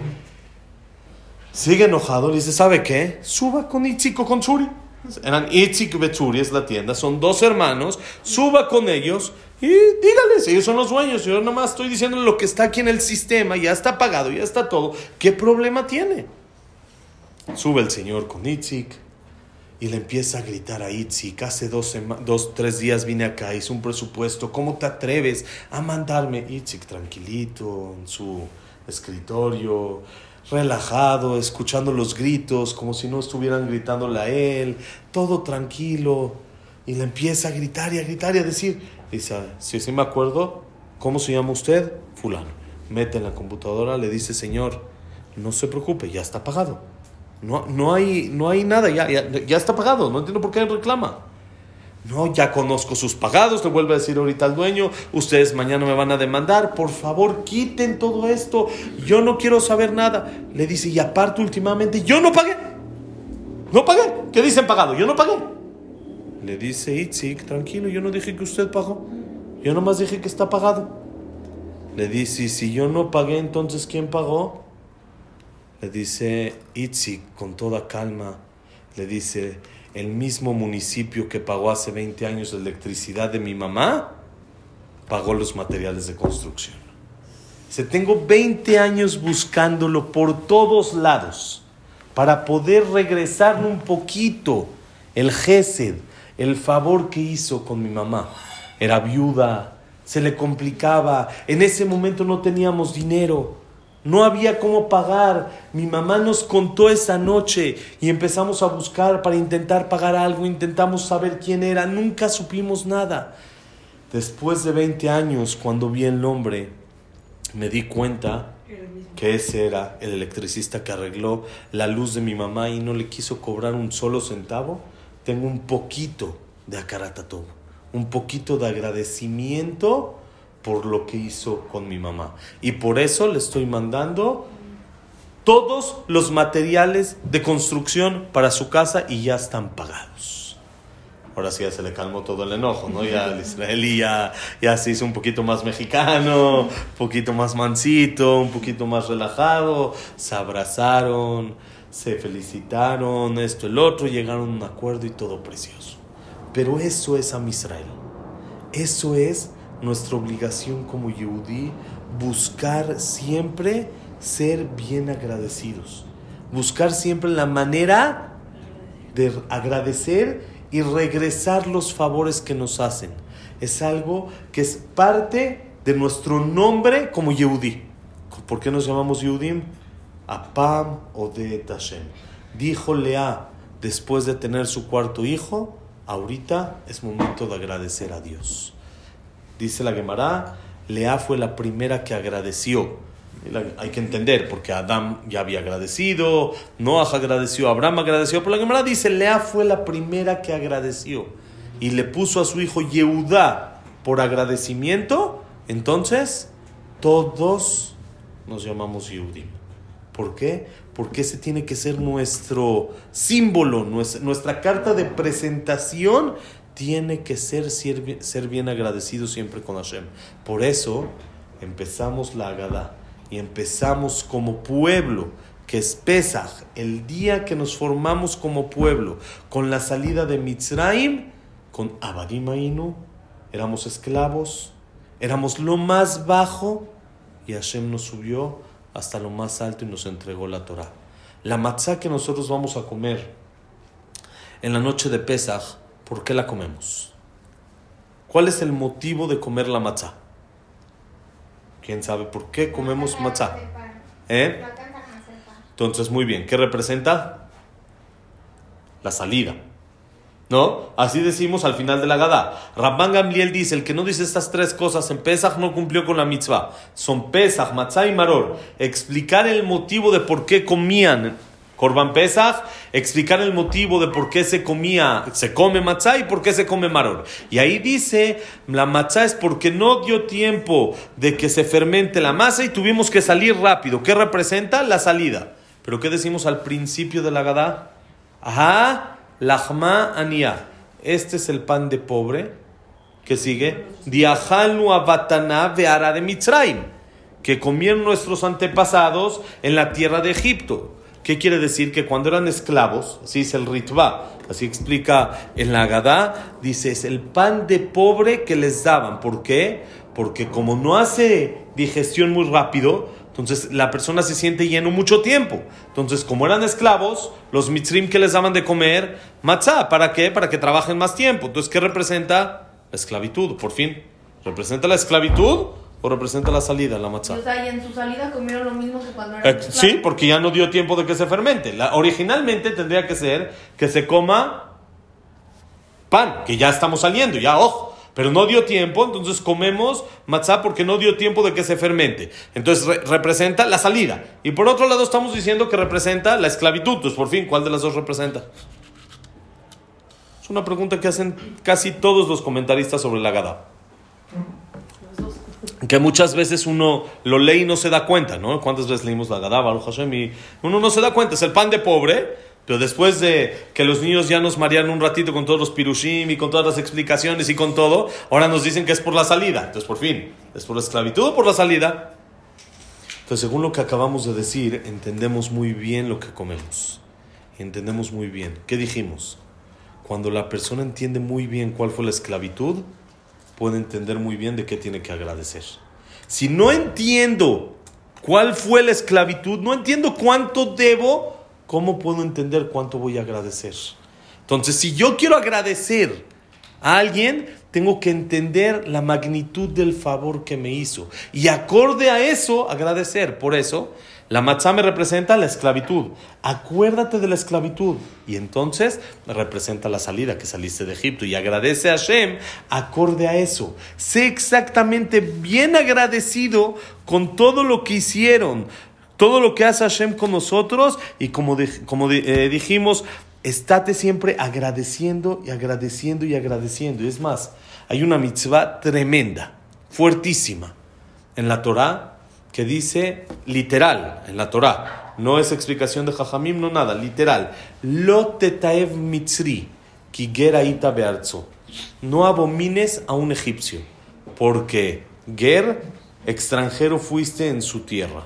Sigue enojado, le dice, ¿sabe qué? Suba con Itziko con Suri. Eran Itzik Betsuri, es la tienda, son dos hermanos, suba con ellos y dígales, ellos son los dueños, yo nomás estoy diciendo lo que está aquí en el sistema, ya está pagado, ya está todo, ¿qué problema tiene? Sube el señor con Itzik y le empieza a gritar a Itzik, hace dos, dos, tres días vine acá, hice un presupuesto, ¿cómo te atreves a mandarme? Itzik tranquilito en su escritorio, relajado, escuchando los gritos, como si no estuvieran gritándole a él, todo tranquilo. Y le empieza a gritar y a gritar y a decir, dice, si sí me acuerdo, ¿cómo se llama usted? Fulano. Mete en la computadora, le dice, señor, no se preocupe, ya está pagado. No, no, hay, no hay nada, ya, ya, ya está pagado, no entiendo por qué reclama. No, ya conozco sus pagados, le vuelve a decir ahorita al dueño, ustedes mañana me van a demandar, por favor quiten todo esto, yo no quiero saber nada. Le dice, y aparte últimamente, yo no pagué, no pagué, ¿qué dicen pagado? Yo no pagué. Le dice Itzik, tranquilo, yo no dije que usted pagó, yo nomás dije que está pagado. Le dice, "Y si yo no pagué, entonces ¿quién pagó? Le dice Itzik con toda calma, le dice, el mismo municipio que pagó hace 20 años la electricidad de mi mamá, pagó los materiales de construcción. Se tengo 20 años buscándolo por todos lados para poder regresarle un poquito el gesed, el favor que hizo con mi mamá. Era viuda, se le complicaba, en ese momento no teníamos dinero. No había cómo pagar. Mi mamá nos contó esa noche y empezamos a buscar para intentar pagar algo. Intentamos saber quién era. Nunca supimos nada. Después de 20 años, cuando vi el nombre, me di cuenta que ese era el electricista que arregló la luz de mi mamá y no le quiso cobrar un solo centavo. Tengo un poquito de todo, un poquito de agradecimiento por lo que hizo con mi mamá. Y por eso le estoy mandando todos los materiales de construcción para su casa y ya están pagados. Ahora sí ya se le calmó todo el enojo, ¿no? Ya el israelí ya, ya se hizo un poquito más mexicano, un poquito más mansito, un poquito más relajado. Se abrazaron, se felicitaron, esto, el otro, llegaron a un acuerdo y todo precioso. Pero eso es a Israel. Eso es nuestra obligación como Yehudí, buscar siempre ser bien agradecidos. Buscar siempre la manera de agradecer y regresar los favores que nos hacen. Es algo que es parte de nuestro nombre como Yehudí. ¿Por qué nos llamamos Yehudim? Apam o de Tashem. Dijo Lea, después de tener su cuarto hijo, ahorita es momento de agradecer a Dios. Dice la Gemara, Lea fue la primera que agradeció. Hay que entender, porque Adán ya había agradecido, Noah agradeció, Abraham agradeció, pero la Gemara dice, Lea fue la primera que agradeció. Y le puso a su hijo Yehudá por agradecimiento, entonces todos nos llamamos Yehudim. ¿Por qué? Porque ese tiene que ser nuestro símbolo, nues- nuestra carta de presentación tiene que ser, ser, bi- ser bien agradecido siempre con Hashem. Por eso empezamos la Agadá y empezamos como pueblo, que es Pesach, el día que nos formamos como pueblo, con la salida de Mitzrayim, con Abadim Ainu, éramos esclavos, éramos lo más bajo y Hashem nos subió hasta lo más alto y nos entregó la Torah. La matzá que nosotros vamos a comer en la noche de Pesach, ¿por qué la comemos? ¿Cuál es el motivo de comer la matzá? ¿Quién sabe por qué comemos matzá? ¿Eh? Entonces, muy bien, ¿qué representa? La salida. ¿No? Así decimos al final de la Gada. Rabban Gamliel dice, el que no dice estas tres cosas en Pesach no cumplió con la mitzvah. Son Pesach, Matzah y Maror. Explicar el motivo de por qué comían Corban Pesach, explicar el motivo de por qué se comía, se come Matzah y por qué se come Maror. Y ahí dice, la Matzah es porque no dio tiempo de que se fermente la masa y tuvimos que salir rápido. ¿Qué representa? La salida. Pero ¿qué decimos al principio de la Gada? Ajá. Lahma anía. Este es el pan de pobre. que sigue? Diajalnu abatana veara de Mitzrayim. Que comieron nuestros antepasados en la tierra de Egipto. ¿Qué quiere decir? Que cuando eran esclavos, así es el ritva, así explica en la Agadá, dice, es el pan de pobre que les daban. ¿Por qué? Porque como no hace digestión muy rápido, entonces la persona se siente lleno mucho tiempo. Entonces, como eran esclavos, los mitzrim que les daban de comer, matzah, ¿para qué? Para que trabajen más tiempo. Entonces, ¿qué representa? La esclavitud, por fin. ¿Representa la esclavitud o representa la salida, la matzah? O sea, y en su salida comieron lo mismo que cuando eran Eh, sí, porque ya no dio tiempo de que se fermente. La- originalmente tendría que ser que se coma pan, que ya estamos saliendo, ya ojo. Pero no dio tiempo, entonces comemos matzá porque no dio tiempo de que se fermente. Entonces re- representa la salida. Y por otro lado estamos diciendo que representa la esclavitud. Entonces, por fin, ¿cuál de las dos representa? Es una pregunta que hacen casi todos los comentaristas sobre la Gada. Que muchas veces uno lo lee y no se da cuenta, ¿no? ¿Cuántas veces leímos la Gada, Baruch Hashem? Y uno no se da cuenta, es el pan de pobre, pero después de que los niños ya nos marearon un ratito con todos los pirushim y con todas las explicaciones y con todo, ahora nos dicen que es por la salida. Entonces, por fin, ¿es por la esclavitud o por la salida? Entonces, según lo que acabamos de decir, entendemos muy bien lo que comemos. Entendemos muy bien. ¿Qué dijimos? Cuando la persona entiende muy bien cuál fue la esclavitud, puede entender muy bien de qué tiene que agradecer. Si no entiendo cuál fue la esclavitud, no entiendo cuánto debo, ¿cómo puedo entender cuánto voy a agradecer? Entonces, si yo quiero agradecer a alguien, tengo que entender la magnitud del favor que me hizo. Y acorde a eso, agradecer. Por eso, la matzá me representa la esclavitud. Acuérdate de la esclavitud. Y entonces representa la salida que saliste de Egipto. Y agradece a Hashem acorde a eso. Sé exactamente bien agradecido con todo lo que hicieron. Todo lo que hace Hashem con nosotros. Y como, como eh, dijimos, estate siempre agradeciendo y agradeciendo y agradeciendo. Y es más, hay una mitzvah tremenda, fuertísima, en la Torah que dice literal, en la Torah, no es explicación de Jajamim, no nada, literal, lo tetaev mitzri, ki ger aita bearzo. No abomines a un egipcio, porque ger, extranjero fuiste en su tierra.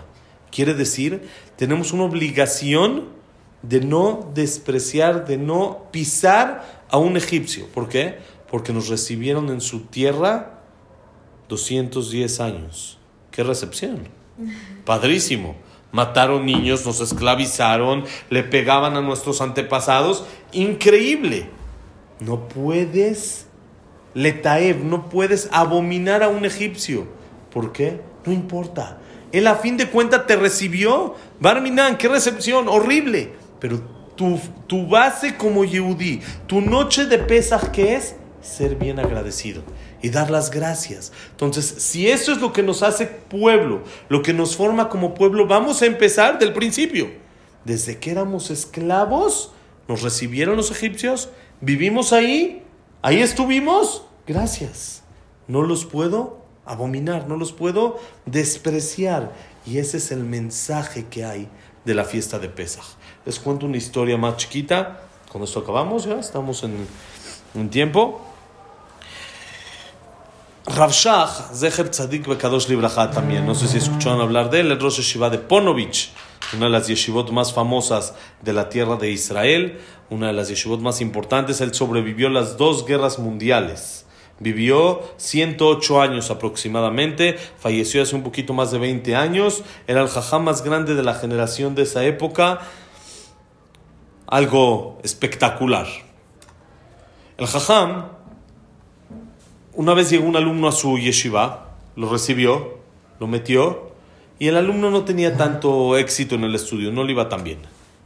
Quiere decir, tenemos una obligación de no despreciar, de no pisar a un egipcio. ¿Por qué? Porque nos recibieron en su tierra 210 años. ¡Qué recepción! Padrísimo. Mataron niños, nos esclavizaron, le pegaban a nuestros antepasados. Increíble. No puedes, letaev, no puedes abominar a un egipcio. ¿Por qué? No importa. Él a fin de cuentas te recibió. Barminan, qué recepción, horrible. Pero tu, tu base como Yehudí, tu noche de Pesaj, ¿qué es? Ser bien agradecido y dar las gracias. Entonces, si eso es lo que nos hace pueblo, lo que nos forma como pueblo, vamos a empezar del principio. Desde que éramos esclavos, nos recibieron los egipcios, vivimos ahí, ahí estuvimos, gracias. No los puedo abominar, no los puedo despreciar. Y ese es el mensaje que hay de la fiesta de Pesaj. Les cuento una historia más chiquita. Con esto acabamos, ya estamos en, en tiempo. Rav Shach, Zecher Tzadik Bekadosh Libraja también, no sé si escucharon hablar de él, el Rosh Yeshiva de Ponovich, una de las yeshivot más famosas de la tierra de Israel, una de las yeshivot más importantes, él sobrevivió las dos guerras mundiales. Vivió 108 años aproximadamente, falleció hace un poquito más de 20 años, era el jajá más grande de la generación de esa época, algo espectacular. El jajam una vez llegó un alumno a su yeshiva, lo recibió, lo metió, y el alumno no tenía tanto éxito en el estudio, no le iba tan bien.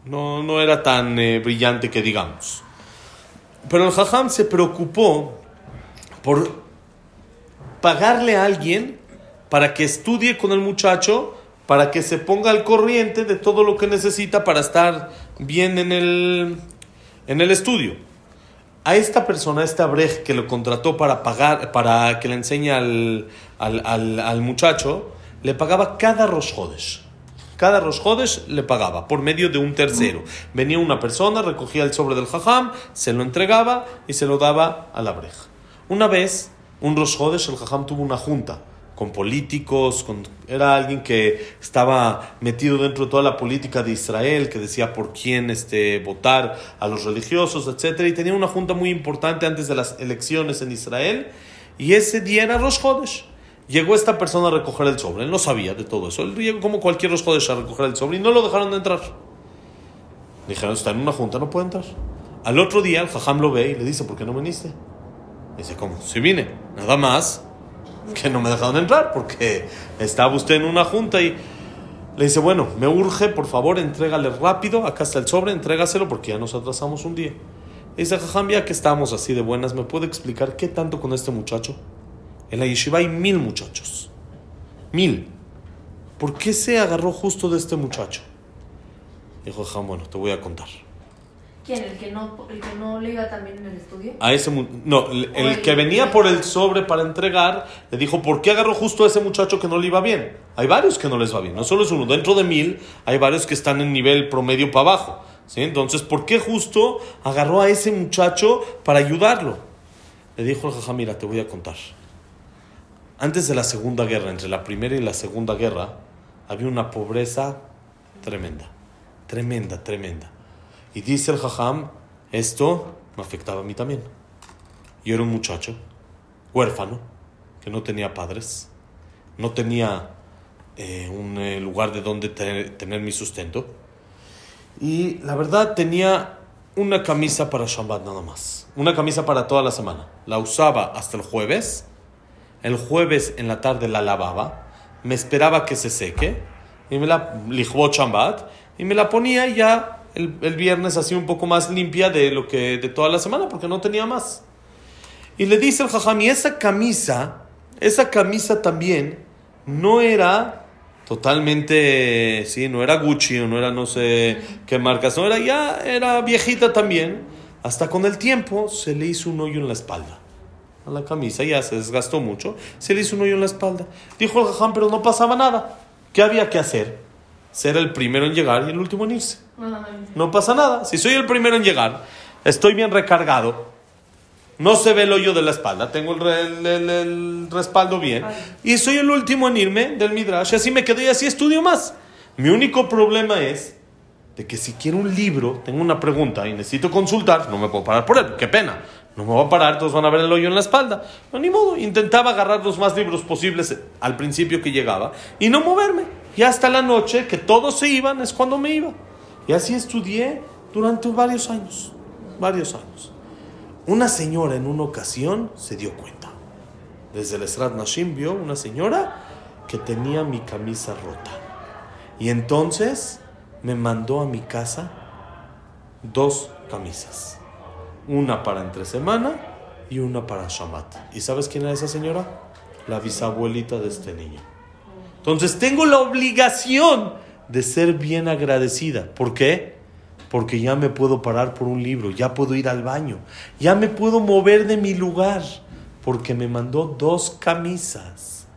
No, no era tan eh, brillante que digamos. Pero el jajam se preocupó por pagarle a alguien para que estudie con el muchacho, para que se ponga al corriente de todo lo que necesita para estar bien en el, en el estudio a esta persona, a este abrej que lo contrató para pagar, para que le enseñe al, al, al, muchacho, le pagaba cada Rosjodes. Cada Rosjodes le pagaba por medio de un tercero. Venía una persona, recogía el sobre del jajam, se lo entregaba y se lo daba al abrej. Una vez, un Rosjodes, el jajam tuvo una junta con políticos, era alguien que estaba metido dentro de toda la política de Israel, que decía por quién este, votar a los religiosos, etc. Y tenía una junta muy importante antes de las elecciones en Israel. Y ese día era Rosh Hodesh. Llegó esta persona a recoger el sobre, él no sabía de todo eso. Él llegó como cualquier Rosh Hodesh a recoger el sobre y no lo dejaron de entrar. Dijeron, está en una junta, no puede entrar. Al otro día el jajam lo ve y le dice, ¿por qué no viniste? Dice, ¿cómo? Si vine, nada más que no me dejaron entrar porque estaba usted en una junta y le dice, bueno, me urge, por favor, entrégale rápido, acá está el sobre, entrégaselo porque ya nos atrasamos un día. Dice, jajam, ya que estamos así de buenas, ¿me puede explicar qué tanto con este muchacho? En la yeshiva hay mil muchachos. Mil. ¿Por qué se agarró justo de este muchacho? Dijo, jajam, bueno, te voy a contar. ¿Quién? ¿El que, no, ¿El que no le iba también en el estudio? A ese no, el, el el- que venía por el sobre para entregar le dijo, ¿por qué agarró justo a ese muchacho que no le iba bien? Hay varios que no les va bien, no solo es uno. Dentro de mil hay varios que están en nivel promedio para abajo. ¿sí? Entonces, ¿por qué justo agarró a ese muchacho para ayudarlo? Le dijo el jajá, mira, te voy a contar. Antes de la Segunda Guerra, entre la Primera y la Segunda Guerra, había una pobreza tremenda, tremenda, tremenda. Y dice el jajam, esto me afectaba a mí también. Yo era un muchacho, huérfano, que no tenía padres, no tenía eh, un eh, lugar de donde te- tener mi sustento. Y la verdad tenía una camisa para Shabbat nada más. Una camisa para toda la semana. La usaba hasta el jueves. El jueves en la tarde la lavaba. Me esperaba que se seque. Y me la lijbó Shabbat. Y me la ponía ya el, el viernes así un poco más limpia de lo que de toda la semana porque no tenía más. Y le dice el jajam, y esa camisa, esa camisa también no era totalmente, sí, no era Gucci o no era no sé qué marcas, no era ya, era viejita también. Hasta con el tiempo se le hizo un hoyo en la espalda. A la camisa ya se desgastó mucho, se le hizo un hoyo en la espalda. Dijo el jajam, pero no pasaba nada. ¿Qué había que hacer? Ser el primero en llegar y el último en irse. No pasa nada. Si soy el primero en llegar, estoy bien recargado, no se ve el hoyo de la espalda, tengo el, el- el- el respaldo bien, y soy el último en irme del Midrash, y así me quedo y así estudio más. Mi único problema es de que si quiero un libro, tengo una pregunta y necesito consultar, no me puedo parar por él, qué pena. No me voy a parar, todos van a ver el hoyo en la espalda. No, ni modo, intentaba agarrar los más libros posibles al principio que llegaba y no moverme. Y hasta la noche, que todos se iban, es cuando me iba. Y así estudié durante varios años, varios años. Una señora en una ocasión se dio cuenta. Desde el Esrat Nashim vio una señora que tenía mi camisa rota. Y entonces me mandó a mi casa dos camisas. Una para entre semana y una para Shabbat. ¿Y sabes quién era esa señora? La bisabuelita de este niño. Entonces tengo la obligación de ser bien agradecida. ¿Por qué? Porque ya me puedo parar por un libro, ya puedo ir al baño, ya me puedo mover de mi lugar, porque me mandó dos camisas.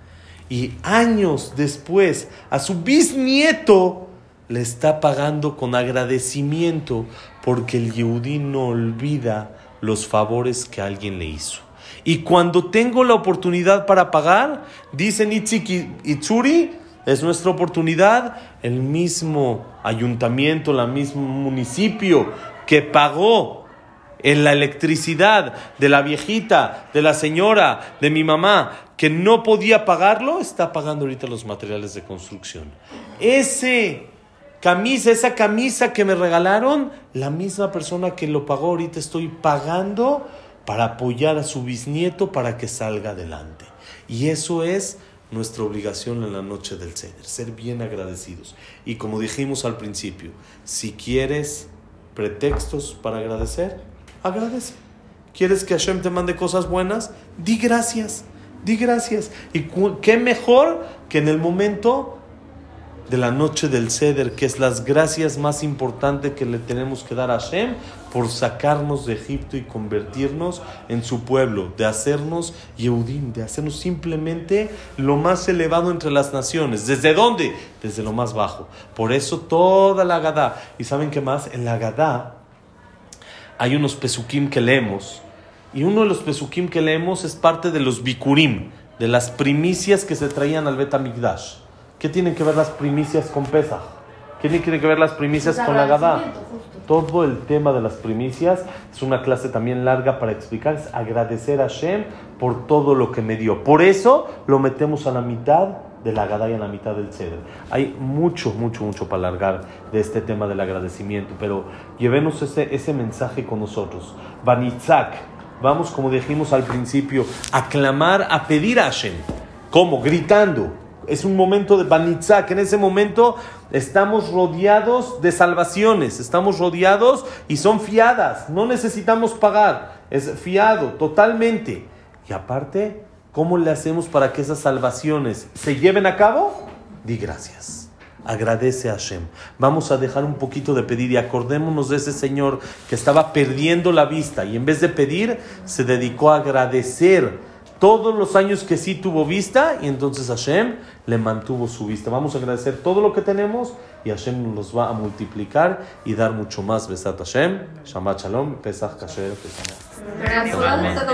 Y años después, a su bisnieto le está pagando con agradecimiento, porque el Yehudí no olvida los favores que alguien le hizo. Y cuando tengo la oportunidad para pagar, dicen Itzik y Itzuri, es nuestra oportunidad. El mismo ayuntamiento, el mismo municipio que pagó en la electricidad de la viejita, de la señora, de mi mamá, que no podía pagarlo, está pagando ahorita los materiales de construcción. Ese camisa, esa camisa que me regalaron, la misma persona que lo pagó ahorita estoy pagando para apoyar a su bisnieto para que salga adelante. Y eso es nuestra obligación en la noche del Seder, ser bien agradecidos. Y como dijimos al principio, si quieres pretextos para agradecer, agradece. ¿Quieres que Hashem te mande cosas buenas? Di gracias, di gracias. Y qué mejor que en el momento de la noche del Seder, que es las gracias más importantes que le tenemos que dar a Hashem por sacarnos de Egipto y convertirnos en su pueblo, de hacernos Yehudim, de hacernos simplemente lo más elevado entre las naciones. ¿Desde dónde? Desde lo más bajo. Por eso toda la Gadá. ¿Y saben qué más? En la Gadá hay unos pesukim que leemos. Y uno de los pesukim que leemos es parte de los bikurim, de las primicias que se traían al Betamigdash. ¿Qué tienen que ver las primicias con Pesach? ¿Qué tienen que ver las primicias con la Gadá? Todo el tema de las primicias es una clase también larga para explicar, es agradecer a Hashem por todo lo que me dio. Por eso lo metemos a la mitad de la Gadá y a la mitad del Ceder. Hay mucho, mucho, mucho para alargar de este tema del agradecimiento, pero llevemos ese, ese mensaje con nosotros. Banitzak, vamos como dijimos al principio, a clamar, a pedir a Hashem. ¿Cómo? Gritando. Es un momento de Banitzak. En ese momento estamos rodeados de salvaciones. Estamos rodeados y son fiadas. No necesitamos pagar. Es fiado totalmente. Y aparte, ¿cómo le hacemos para que esas salvaciones se lleven a cabo? Di gracias. Agradece a Hashem. Vamos a dejar un poquito de pedir y acordémonos de ese señor que estaba perdiendo la vista y en vez de pedir se dedicó a agradecer todos los años que sí tuvo vista y entonces Hashem le mantuvo su vista. Vamos a agradecer todo lo que tenemos y Hashem nos va a multiplicar y dar mucho más. Besat Hashem, Shabbat Shalom, Pesach Kasher, Pesach. Pero,